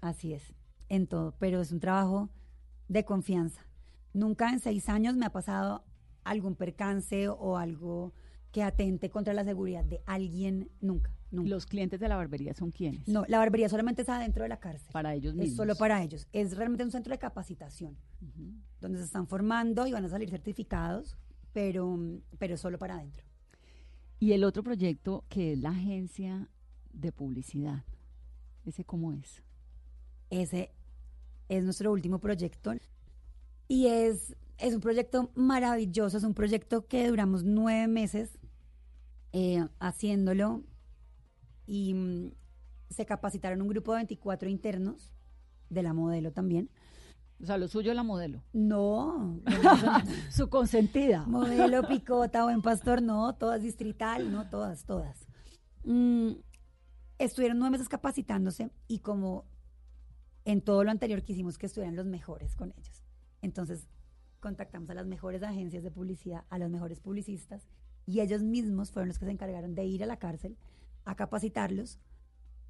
Así es, en todo, pero es un trabajo de confianza. Nunca en seis años me ha pasado algún percance o algo que atente contra la seguridad de alguien, nunca, nunca. ¿Los clientes de la barbería son quiénes? No, la barbería solamente está dentro de la cárcel. Para ellos mismos. Es solo para ellos. Es realmente un centro de capacitación, donde se están formando y van a salir certificados, pero, pero solo para adentro. Y el otro proyecto que es la agencia de publicidad. ¿Ese cómo es? Ese es nuestro último proyecto. Y es, es un proyecto maravilloso, es un proyecto que duramos nueve meses eh, haciéndolo y mm, se capacitaron un grupo de 24 internos de la modelo también. O sea, lo suyo es la modelo. No, <laughs> su consentida. Modelo, picota, buen pastor, no, todas distrital, no, todas, todas. Mm, estuvieron nueve meses capacitándose y como en todo lo anterior quisimos que estuvieran los mejores con ellos. Entonces contactamos a las mejores agencias de publicidad, a los mejores publicistas y ellos mismos fueron los que se encargaron de ir a la cárcel a capacitarlos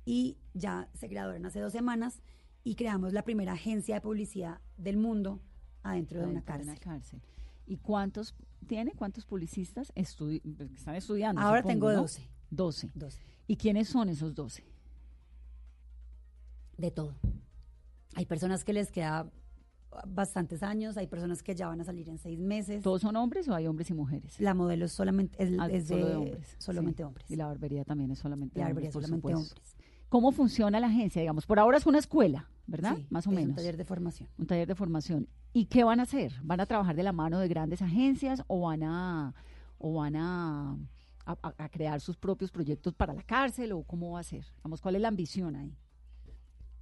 y ya se graduaron hace dos semanas y creamos la primera agencia de publicidad del mundo adentro de una Adentro de cárcel. cárcel. ¿Y cuántos tiene? ¿Cuántos publicistas estudi- pues, están estudiando? Ahora supongo, tengo ¿no? 12. 12. 12. ¿Y quiénes son esos 12? De todo. Hay personas que les queda bastantes años, hay personas que ya van a salir en seis meses. ¿Todos son hombres o hay hombres y mujeres? La modelo es solamente es, Ah, es solo de, de hombres. solamente sí. hombres. Y la barbería también es solamente La hombres, barbería solamente hombres. ¿Cómo funciona la agencia? Digamos, por ahora es una escuela, ¿verdad? Sí, Más o es menos. un taller de formación. Un taller de formación. ¿Y qué van a hacer? ¿Van a trabajar de la mano de grandes agencias o van a o van a- a crear sus propios proyectos para la cárcel o cómo va a ser? Vamos, ¿cuál es la ambición ahí?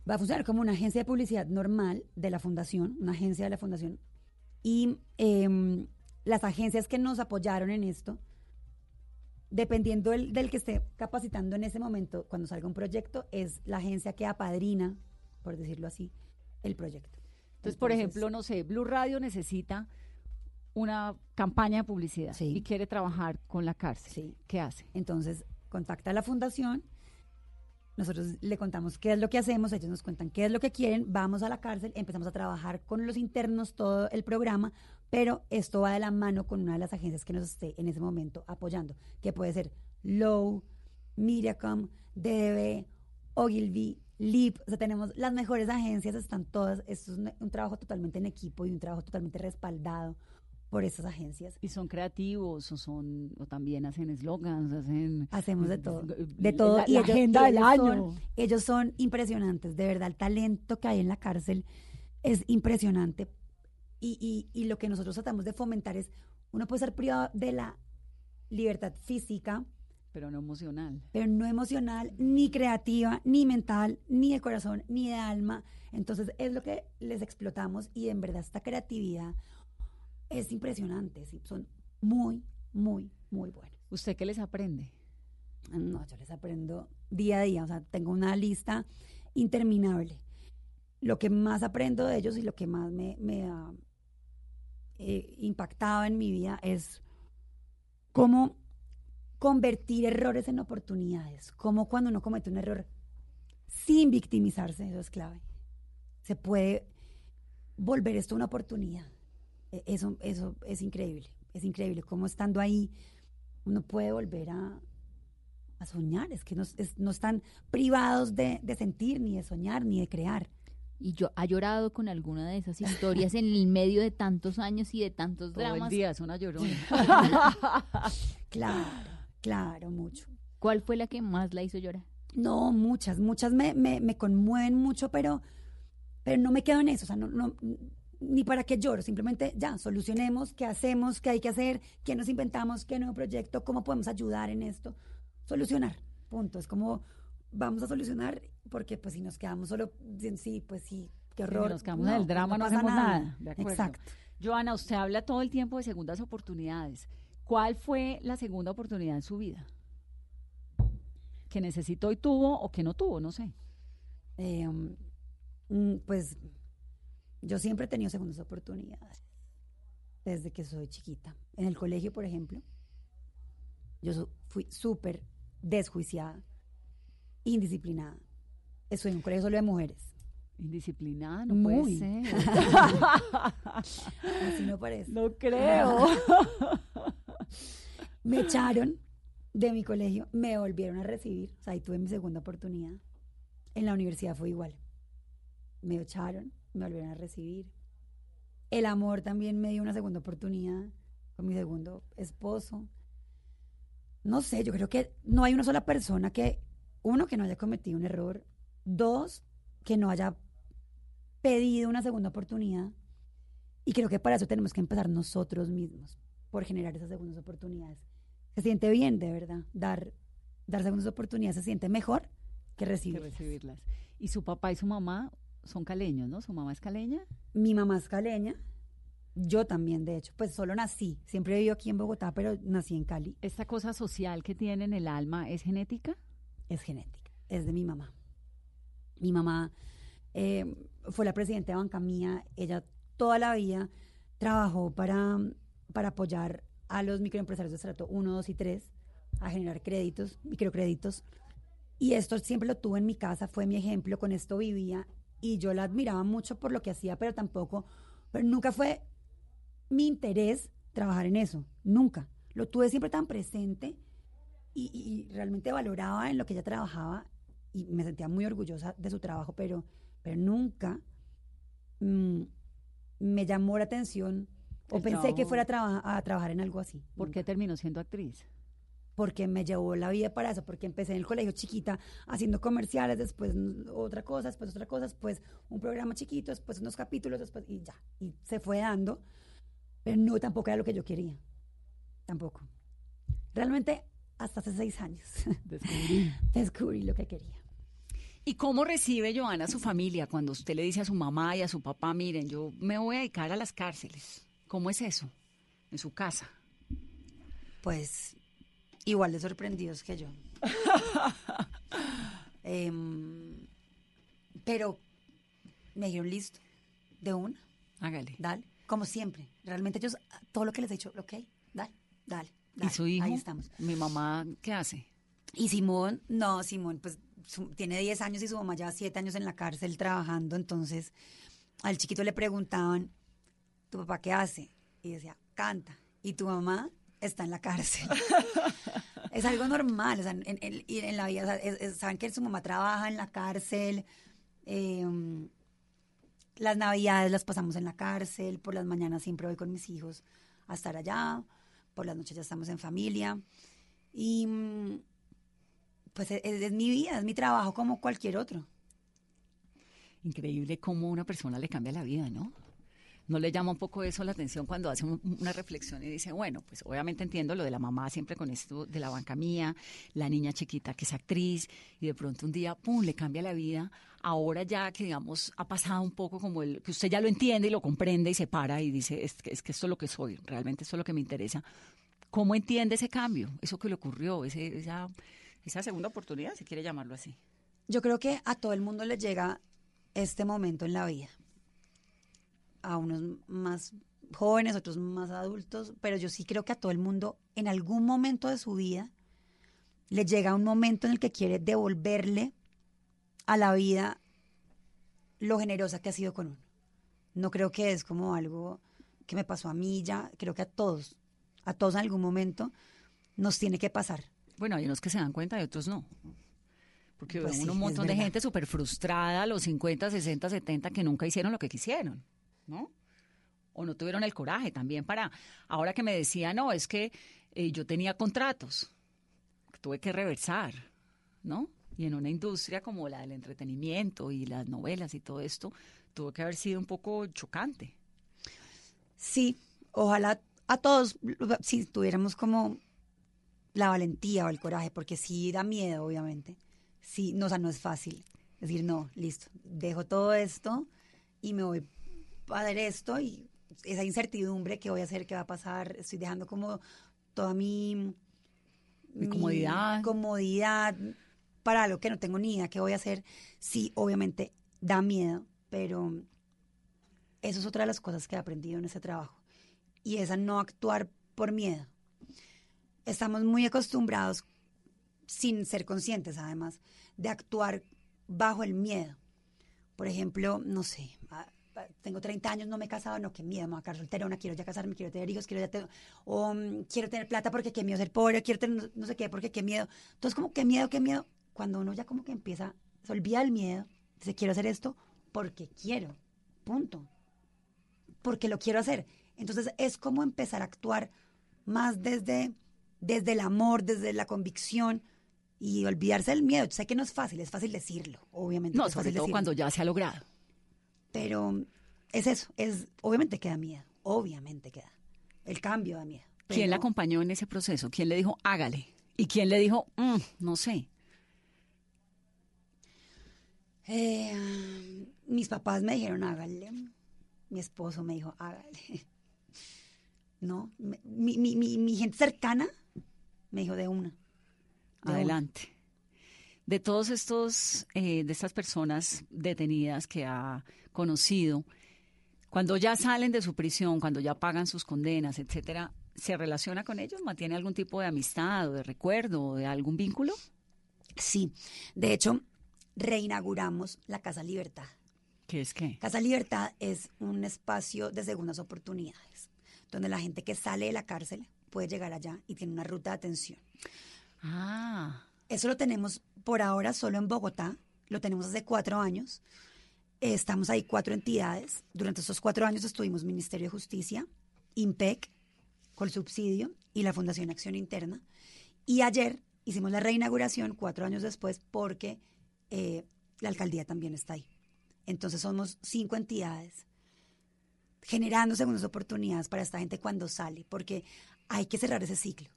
Va a funcionar como una agencia de publicidad normal de la fundación, una agencia de la fundación. Y em, las agencias que nos apoyaron en esto, dependiendo del, del que esté capacitando en ese momento, cuando salga un proyecto, es la agencia que apadrina, por decirlo así, el proyecto. Entonces, por ejemplo, no sé, Blue Radio necesita una campaña de publicidad y quiere trabajar con la cárcel. ¿Qué hace? Entonces, contacta a la fundación, nosotros le contamos qué es lo que hacemos, ellos nos cuentan qué es lo que quieren, vamos a la cárcel, empezamos a trabajar con los internos todo el programa, pero esto va de la mano con una de las agencias que nos esté en ese momento apoyando, que puede ser Low, Mediacom, DDB, Ogilvy, Lip, o sea, tenemos las mejores agencias, están todas, esto es un, un trabajo totalmente en equipo y un trabajo totalmente respaldado por esas agencias. ¿Y son creativos o son o también hacen eslogans, hacen Hacemos de todo, eh, de todo. la, y la ellos- agenda del ellos año. son- ellos son impresionantes, de verdad, el talento que hay en la cárcel es impresionante. Y, y- y lo que nosotros tratamos de fomentar es, uno puede ser privado de la libertad física, Pero no emocional. Pero no emocional, ni creativa, ni mental, ni de corazón, ni de alma. Entonces es lo que les explotamos y en verdad esta creatividad es impresionante. ¿sí? Son muy, muy, muy buenos. ¿Usted qué les aprende? No, yo les aprendo día a día. O sea, tengo una lista interminable. Lo que más aprendo de ellos y lo que más me, me ha eh, impactado en mi vida es cómo convertir errores en oportunidades. Cómo cuando uno comete un error sin victimizarse, eso es clave. Se puede volver esto una oportunidad. E- Eso, eso es increíble. Es increíble cómo estando ahí uno puede volver a, a soñar. Es que no, es- no están privados de, de sentir, ni de soñar, ni de crear. Y yo ha llorado con alguna de esas historias en el medio de tantos años y de tantos Todo el dramas. día es una llorona. <laughs> Claro, claro, mucho. ¿Cuál fue la que más la hizo llorar? No, muchas, muchas me, me, me conmueven mucho, pero, pero no me quedo en eso. O sea, no, no, ni para qué lloro, simplemente ya, solucionemos, qué hacemos, qué hay que hacer, qué nos inventamos, qué nuevo proyecto, cómo podemos ayudar en esto. Solucionar, punto. Es como, vamos a solucionar, porque pues si nos quedamos solo, sí, pues sí, qué Si horror. nos quedamos No, en el drama, no, hacemos nada. De acuerdo. Exacto. Joana, usted habla todo el tiempo de segundas oportunidades. ¿Cuál fue la segunda oportunidad en su vida? ¿Que necesitó y tuvo o que no tuvo? No sé. Eh, mm, pues yo siempre he tenido segundas oportunidades desde que soy chiquita. En el colegio, por ejemplo, yo fui súper desjuiciada, indisciplinada. Estoy en un colegio solo de mujeres. Indisciplinada, no Muy. puede ser. <laughs> Así no parece. No creo. <laughs> me echaron de mi colegio, me volvieron a recibir, o sea, ahí tuve mi segunda oportunidad. En la universidad fue igual. Me echaron, me volvieron a recibir. El amor también me dio una segunda oportunidad con mi segundo esposo. No sé, yo creo que no hay una sola persona que, uno, que no haya cometido un error, dos, que no haya pedido una segunda oportunidad. Y creo que para eso tenemos que empezar nosotros mismos, por generar esas segundas oportunidades. Se siente bien, de verdad. Dar, dar segundas oportunidades se siente mejor que que recibir. recibirlas. Y su papá y su mamá son caleños, ¿no? ¿Su mamá es caleña? Mi mamá es caleña, yo también, de hecho. Pues solo nací. Siempre he vivido aquí en Bogotá, pero nací en Cali. ¿Esta cosa social que tiene en el alma es genética? Es genética, es de mi mamá. Mi mamá eh, fue la presidenta de Banca Mía. Ella toda la vida trabajó para, para apoyar a los microempresarios de estrato 1, 2 y 3 a generar créditos, microcréditos. Y esto siempre lo tuve en mi casa, fue mi ejemplo, con esto vivía y yo la admiraba mucho por lo que hacía, pero tampoco, pero nunca fue mi interés trabajar en eso, nunca. Lo tuve siempre tan presente y, y- y realmente valoraba en lo que ella trabajaba y me sentía muy orgullosa de su trabajo, pero, pero nunca mm, me llamó la atención o El pensé que fuera a, traba- a trabajar en algo así. ¿Por qué terminó siendo actriz? Porque me llevó la vida para eso, porque empecé en el colegio chiquita haciendo comerciales, después otra cosa, después otra cosa, después un programa chiquito, después unos capítulos, después y ya, y se fue dando, pero no tampoco era lo que yo quería, tampoco. Realmente hasta hace seis años <laughs> Descubrí. descubrí lo que quería. ¿Y cómo recibe Joana a su familia cuando usted le dice a su mamá y a su papá, miren, yo me voy a dedicar a las cárceles? ¿Cómo es eso en su casa? Pues igual de sorprendidos que yo. <laughs> Em, pero me dijeron listo, de una. Hágale. Dale, como siempre. Realmente ellos, todo lo que les he dicho, ok, dale, dale. ¿Y dale, su hijo? Ahí estamos. Mi mamá, ¿qué hace? Y Simón, no, Simón, pues su- tiene 10 años y su mamá lleva 7 años en la cárcel trabajando. Entonces, al chiquito le preguntaban, ¿tu papá qué hace? Y decía, canta. Y tu mamá está en la cárcel. <laughs> es algo normal, o sea, en, en- en la vida, saben que su mamá trabaja en la cárcel. eh, las navidades las pasamos en la cárcel, por las mañanas siempre voy con mis hijos a estar allá, por las noches ya estamos en familia. Y mm, pues es, es mi vida, es mi trabajo como cualquier otro. Increíble cómo una persona le cambia la vida, ¿no? ¿No le llama un poco eso la atención cuando hace un- una reflexión y dice, bueno, pues obviamente entiendo lo de la mamá siempre con esto de la banca mía, la niña chiquita que es actriz y de pronto un día, ¡pum!, le cambia la vida. Ahora ya que, digamos, ha pasado un poco como el, que usted ya lo entiende y lo comprende y se para y dice, es que, es que esto es lo que soy, realmente esto es lo que me interesa. ¿Cómo entiende ese cambio? Eso que le ocurrió, esa, esa segunda oportunidad, si quiere llamarlo así. Yo creo que a todo el mundo le llega este momento en la vida. A unos más jóvenes, otros más adultos, pero yo sí creo que a todo el mundo en algún momento de su vida le llega un momento en el que quiere devolverle a la vida lo generosa que ha sido con uno. No creo que es como algo que me pasó a mí ya, creo que a todos, a todos en algún momento nos tiene que pasar. Bueno, hay unos que se dan cuenta y otros no. Porque Pues veo sí, un montón de gente súper frustrada a los 50, 60, 70 que nunca hicieron lo que quisieron, ¿no? O no tuvieron el coraje también para... Ahora que me decía, no, es que eh, yo tenía contratos, tuve que reversar, ¿no? Y en una industria como la del entretenimiento y las novelas y todo esto, tuvo que haber sido un poco chocante. Sí, ojalá a todos, si tuviéramos como la valentía o el coraje, porque sí da miedo, obviamente. Sí, no, o sea, no es fácil. Decir, no, listo, dejo todo esto y me voy hacer esto y esa incertidumbre que voy a hacer, qué va a pasar, estoy dejando como toda mi, Mi comodidad. comodidad para algo que no tengo ni idea qué voy a hacer. Sí, obviamente da miedo, pero eso es otra de las cosas que he aprendido en ese trabajo. Y es a no actuar por miedo. Estamos muy acostumbrados, sin ser conscientes además, de actuar bajo el miedo. Por ejemplo, no sé, tengo 30 años, no me he casado, no, qué miedo, me voy a quedar solterona, quiero ya casarme, quiero tener hijos, quiero ya tener, o mm, quiero tener plata porque qué miedo ser pobre, quiero tener no, no sé qué, porque qué miedo. Entonces, como qué miedo, qué miedo. Cuando uno ya como que empieza, se olvida del miedo, dice, quiero hacer esto porque quiero, punto. Porque lo quiero hacer. Entonces, es como empezar a actuar más desde, desde el amor, desde la convicción y olvidarse del miedo. Sé que no es fácil, es fácil decirlo, obviamente. No, es sobre fácil todo decirlo. cuando ya se ha logrado. Pero es eso, es obviamente queda miedo, obviamente queda. El cambio da miedo. ¿Quién la acompañó en ese proceso? ¿Quién le dijo, hágale? ¿Y quién le dijo, "Mm, no sé? Eh, mis papás me dijeron, hágale. Mi esposo me dijo, hágale. <laughs> No, mi, mi, mi, mi gente cercana me dijo de una. de una. Adelante. De todos estos, eh, de estas personas detenidas que ha conocido, cuando ya salen de su prisión, cuando ya pagan sus condenas, etcétera, ¿se relaciona con ellos? ¿Mantiene algún tipo de amistad o de recuerdo o de algún vínculo? Sí, de hecho, reinauguramos la Casa Libertad. ¿Qué es qué? Casa Libertad es un espacio de segundas oportunidades, donde la gente que sale de la cárcel puede llegar allá y tiene una ruta de atención. Ah, Eso lo tenemos por ahora solo en Bogotá, lo tenemos hace cuatro años. Estamos ahí cuatro entidades. Durante estos cuatro años estuvimos Ministerio de Justicia, IMPEC, con subsidio y la Fundación Acción Interna. Y ayer hicimos la reinauguración cuatro años después porque eh, la alcaldía también está ahí. Entonces somos cinco entidades generando segundas oportunidades para esta gente cuando sale, porque hay que cerrar ese ciclo.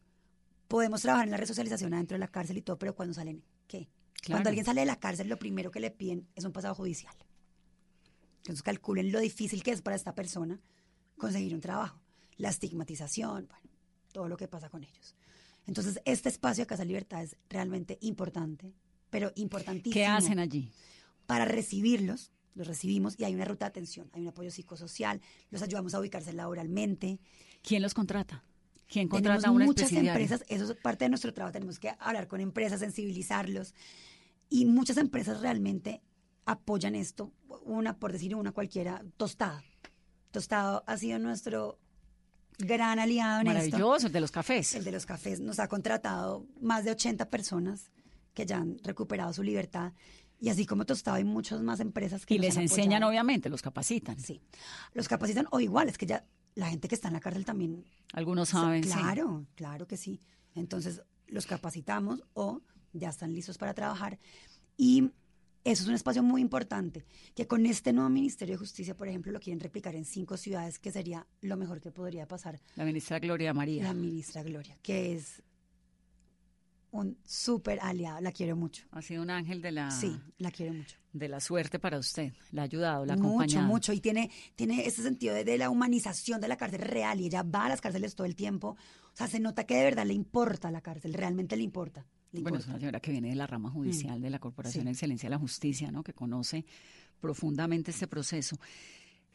Podemos trabajar en la resocialización adentro de la cárcel y todo, pero cuando salen, ¿qué? Claro. Cuando alguien sale de la cárcel, lo primero que le piden es un pasado judicial. Entonces calculen lo difícil que es para esta persona conseguir un trabajo, la estigmatización, bueno, todo lo que pasa con ellos. Entonces, este espacio de Casa Libertad es realmente importante, pero importantísimo. ¿qué hacen allí? Para recibirlos, los recibimos y hay una ruta de atención, hay un apoyo psicosocial, los ayudamos a ubicarse laboralmente. ¿Quién los contrata? ¿Quién Tenemos contrata a un muchas empresas, eso es parte de nuestro trabajo, tenemos que hablar con empresas, sensibilizarlos y muchas empresas realmente apoyan esto. Una, por decir una cualquiera, Tostado. Tostado ha sido nuestro gran aliado en esto. Maravilloso, el de los cafés. El de los cafés nos ha contratado más de 80 personas que ya han recuperado su libertad. Y así como Tostado hay muchas más empresas que Y nos les han enseñan, obviamente, los capacitan. Sí. Los capacitan o igual, es que ya la gente que está en la cárcel también... Algunos saben. Claro, claro que sí. Entonces los capacitamos o ya están listos para trabajar. Y eso es un espacio muy importante, que con este nuevo Ministerio de Justicia, por ejemplo, lo quieren replicar en cinco ciudades, que sería lo mejor que podría pasar. La ministra Gloria María. La ministra Gloria, que es un súper aliado, la quiero mucho. Ha sido un ángel de la... Sí, la quiero mucho. De la suerte para usted, la ha ayudado, la ha mucho, acompañado. Mucho, y tiene, tiene ese sentido de, de la humanización de la cárcel real, y ella va a las cárceles todo el tiempo. O sea, se nota que de verdad le importa la cárcel, realmente le importa. Bueno, es una señora que viene de la rama judicial Mm. de la Corporación Sí. de Excelencia de la Justicia, ¿no? Que conoce profundamente este proceso.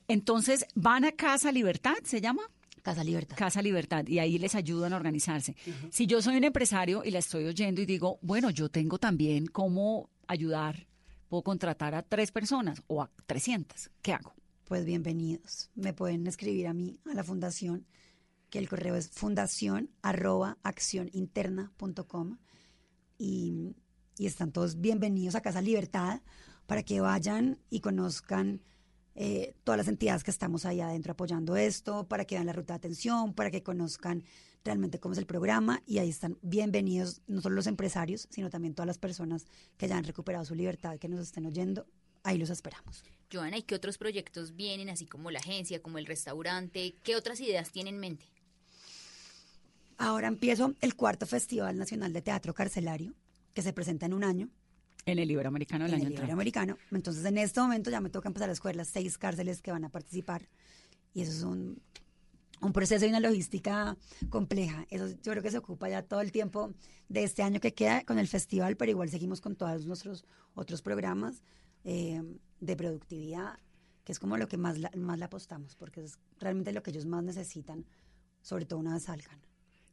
Entonces, ¿van a Casa Libertad, se llama? Casa Libertad. Casa Libertad, y ahí les ayudan a organizarse. Si yo soy un empresario y la estoy oyendo y digo, bueno, yo tengo también cómo ayudar, puedo contratar a tres personas o a 300, ¿qué hago? Pues bienvenidos. Me pueden escribir a mí, a la fundación, que el correo es fundación arroba accioninterna.com y, están todos bienvenidos a Casa Libertad para que vayan y conozcan eh, todas las entidades que estamos ahí adentro apoyando esto, para que vean la ruta de atención, para que conozcan realmente cómo es el programa y ahí están bienvenidos no solo los empresarios, sino también todas las personas que ya han recuperado su libertad, que nos estén oyendo. Ahí los esperamos. Joana, ¿y qué otros proyectos vienen, así como la agencia, como el restaurante? ¿Qué otras ideas tiene en mente? Ahora empiezo el cuarto Festival Nacional de Teatro Carcelario, que se presenta en un año. En el Iberoamericano del en año el entrante. Iberoamericano. Entonces, en este momento ya me toca empezar a escoger las seis cárceles que van a participar. Y eso es un, un proceso y una logística compleja. Eso yo creo que se ocupa ya todo el tiempo de este año que queda con el festival, pero igual seguimos con todos nuestros otros programas eh, de productividad, que es como lo que más, la- más le apostamos, porque es realmente lo que ellos más necesitan, sobre todo una vez salgan.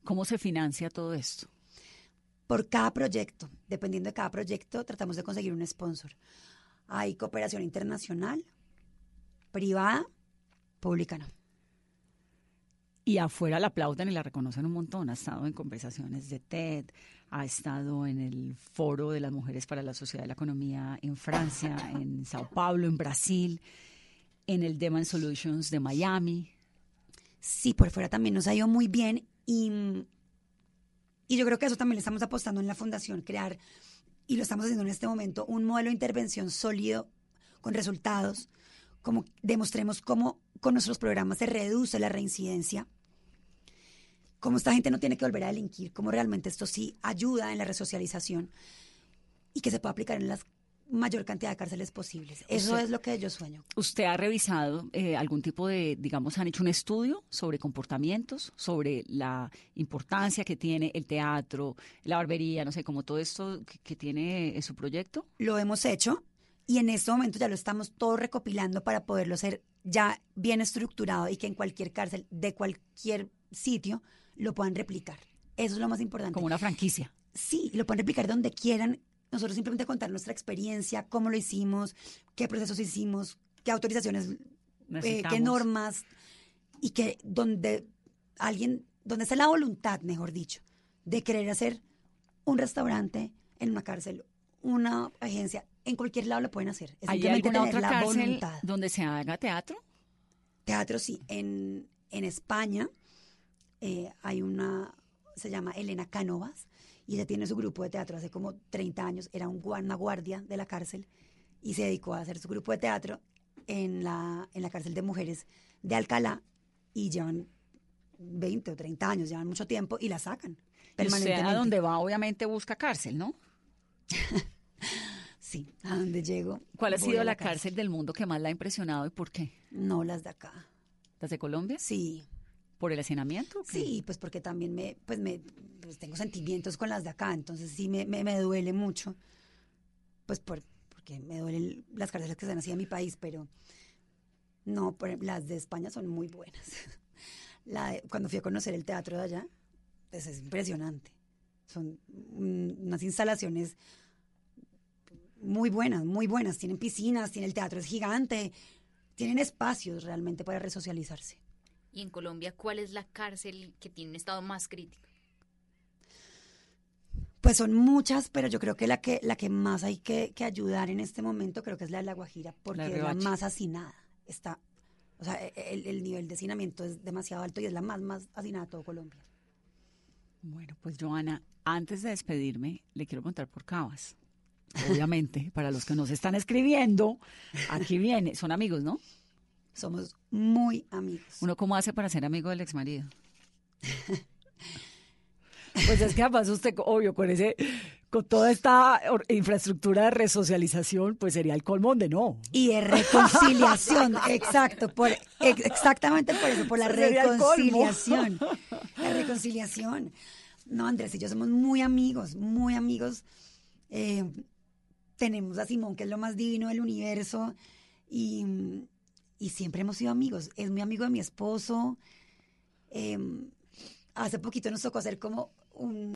¿Cómo se financia todo esto? por cada proyecto, dependiendo de cada proyecto, tratamos de conseguir un sponsor. Hay cooperación internacional, privada, pública no. Y afuera la aplauden y la reconocen un montón. Ha estado en conversaciones de TED, ha estado en el Foro de las Mujeres para la Sociedad de la Economía en Francia, en Sao Paulo, en Brasil, en el Demand Solutions de Miami. Sí, por fuera también nos ha ido muy bien y, y yo creo que eso también estamos apostando en la fundación, crear, y lo estamos haciendo en este momento, un modelo de intervención sólido con resultados, como demostremos cómo con nuestros programas se reduce la reincidencia, cómo esta gente no tiene que volver a delinquir, cómo realmente esto sí ayuda en la resocialización y que se pueda aplicar en la mayor cantidad de cárceles posibles. Eso Usted- es lo que yo sueño. ¿Usted ha revisado eh, algún tipo de, digamos, han hecho un estudio sobre comportamientos, sobre la importancia que tiene el teatro, la barbería, no sé, como todo esto que, que tiene eh, su proyecto? lo hemos hecho y en este momento ya lo estamos todo recopilando para poderlo hacer ya bien estructurado y que en cualquier cárcel de cualquier sitio lo puedan replicar. Eso es lo más importante. Como una franquicia. Sí, lo pueden replicar donde quieran. Nosotros simplemente contar nuestra experiencia, cómo lo hicimos, qué procesos hicimos, qué autorizaciones, eh, qué normas y que donde alguien, donde está la voluntad, mejor dicho, de querer hacer un restaurante en una cárcel, una agencia, en cualquier lado lo pueden hacer. Es ¿Hay alguna tener otra la cárcel voluntad. donde se haga teatro? Teatro, sí. En, en España eh, hay una, se llama Elena Cánovas, y ella tiene su grupo de teatro hace como 30 años. Era un, una guardia de la cárcel y se dedicó a hacer su grupo de teatro en la, en la cárcel de mujeres de Alcalá y llevan 20 o 30 años, llevan mucho tiempo y la sacan. Y usted Permanentemente. a donde va, obviamente busca cárcel, ¿no? <laughs> Sí, a donde llego. ¿Cuál ha sido la cárcel del mundo que más la ha impresionado y por qué? No las de acá. ¿Las de Colombia? Sí. ¿Por el hacinamiento? Sí, pues porque también me, pues me, pues tengo sentimientos con las de acá, entonces sí me, me, duele mucho, pues por, porque me duelen las cárceles que se han así en mi país, pero no, por- las de España son muy buenas. <laughs> Cuando fui a conocer el teatro de allá, pues es impresionante. Son unas instalaciones muy buenas, muy buenas. Tienen piscinas, tiene el teatro es gigante, tienen espacios realmente para resocializarse. Y en Colombia, ¿cuál es la cárcel que tiene un estado más crítico? Pues son muchas, pero yo creo que la que, la que más hay que, que ayudar en este momento creo que es la de La Guajira, porque es la más hacinada. Está, o sea, e- el, el nivel de hacinamiento es demasiado alto y es la más, más hacinada de todo Colombia. Bueno, pues Joana, antes de despedirme, le quiero preguntar por Cabas. obviamente, para los que nos están escribiendo, aquí viene, son amigos, ¿no? Somos muy amigos. ¿Uno cómo hace para ser amigo del exmarido? <laughs> pues es que además usted, obvio, con ese, con toda esta infraestructura de resocialización, pues sería el colmón de no. Y de reconciliación, <laughs> exacto, por, ex- exactamente por eso, por la sería reconciliación. <laughs> La reconciliación. No, Andrés y yo somos muy amigos, muy amigos. Eh, tenemos a Simón, que es lo más divino del universo, y, y siempre hemos sido amigos. Es muy amigo de mi esposo. Eh, hace poquito nos tocó hacer como un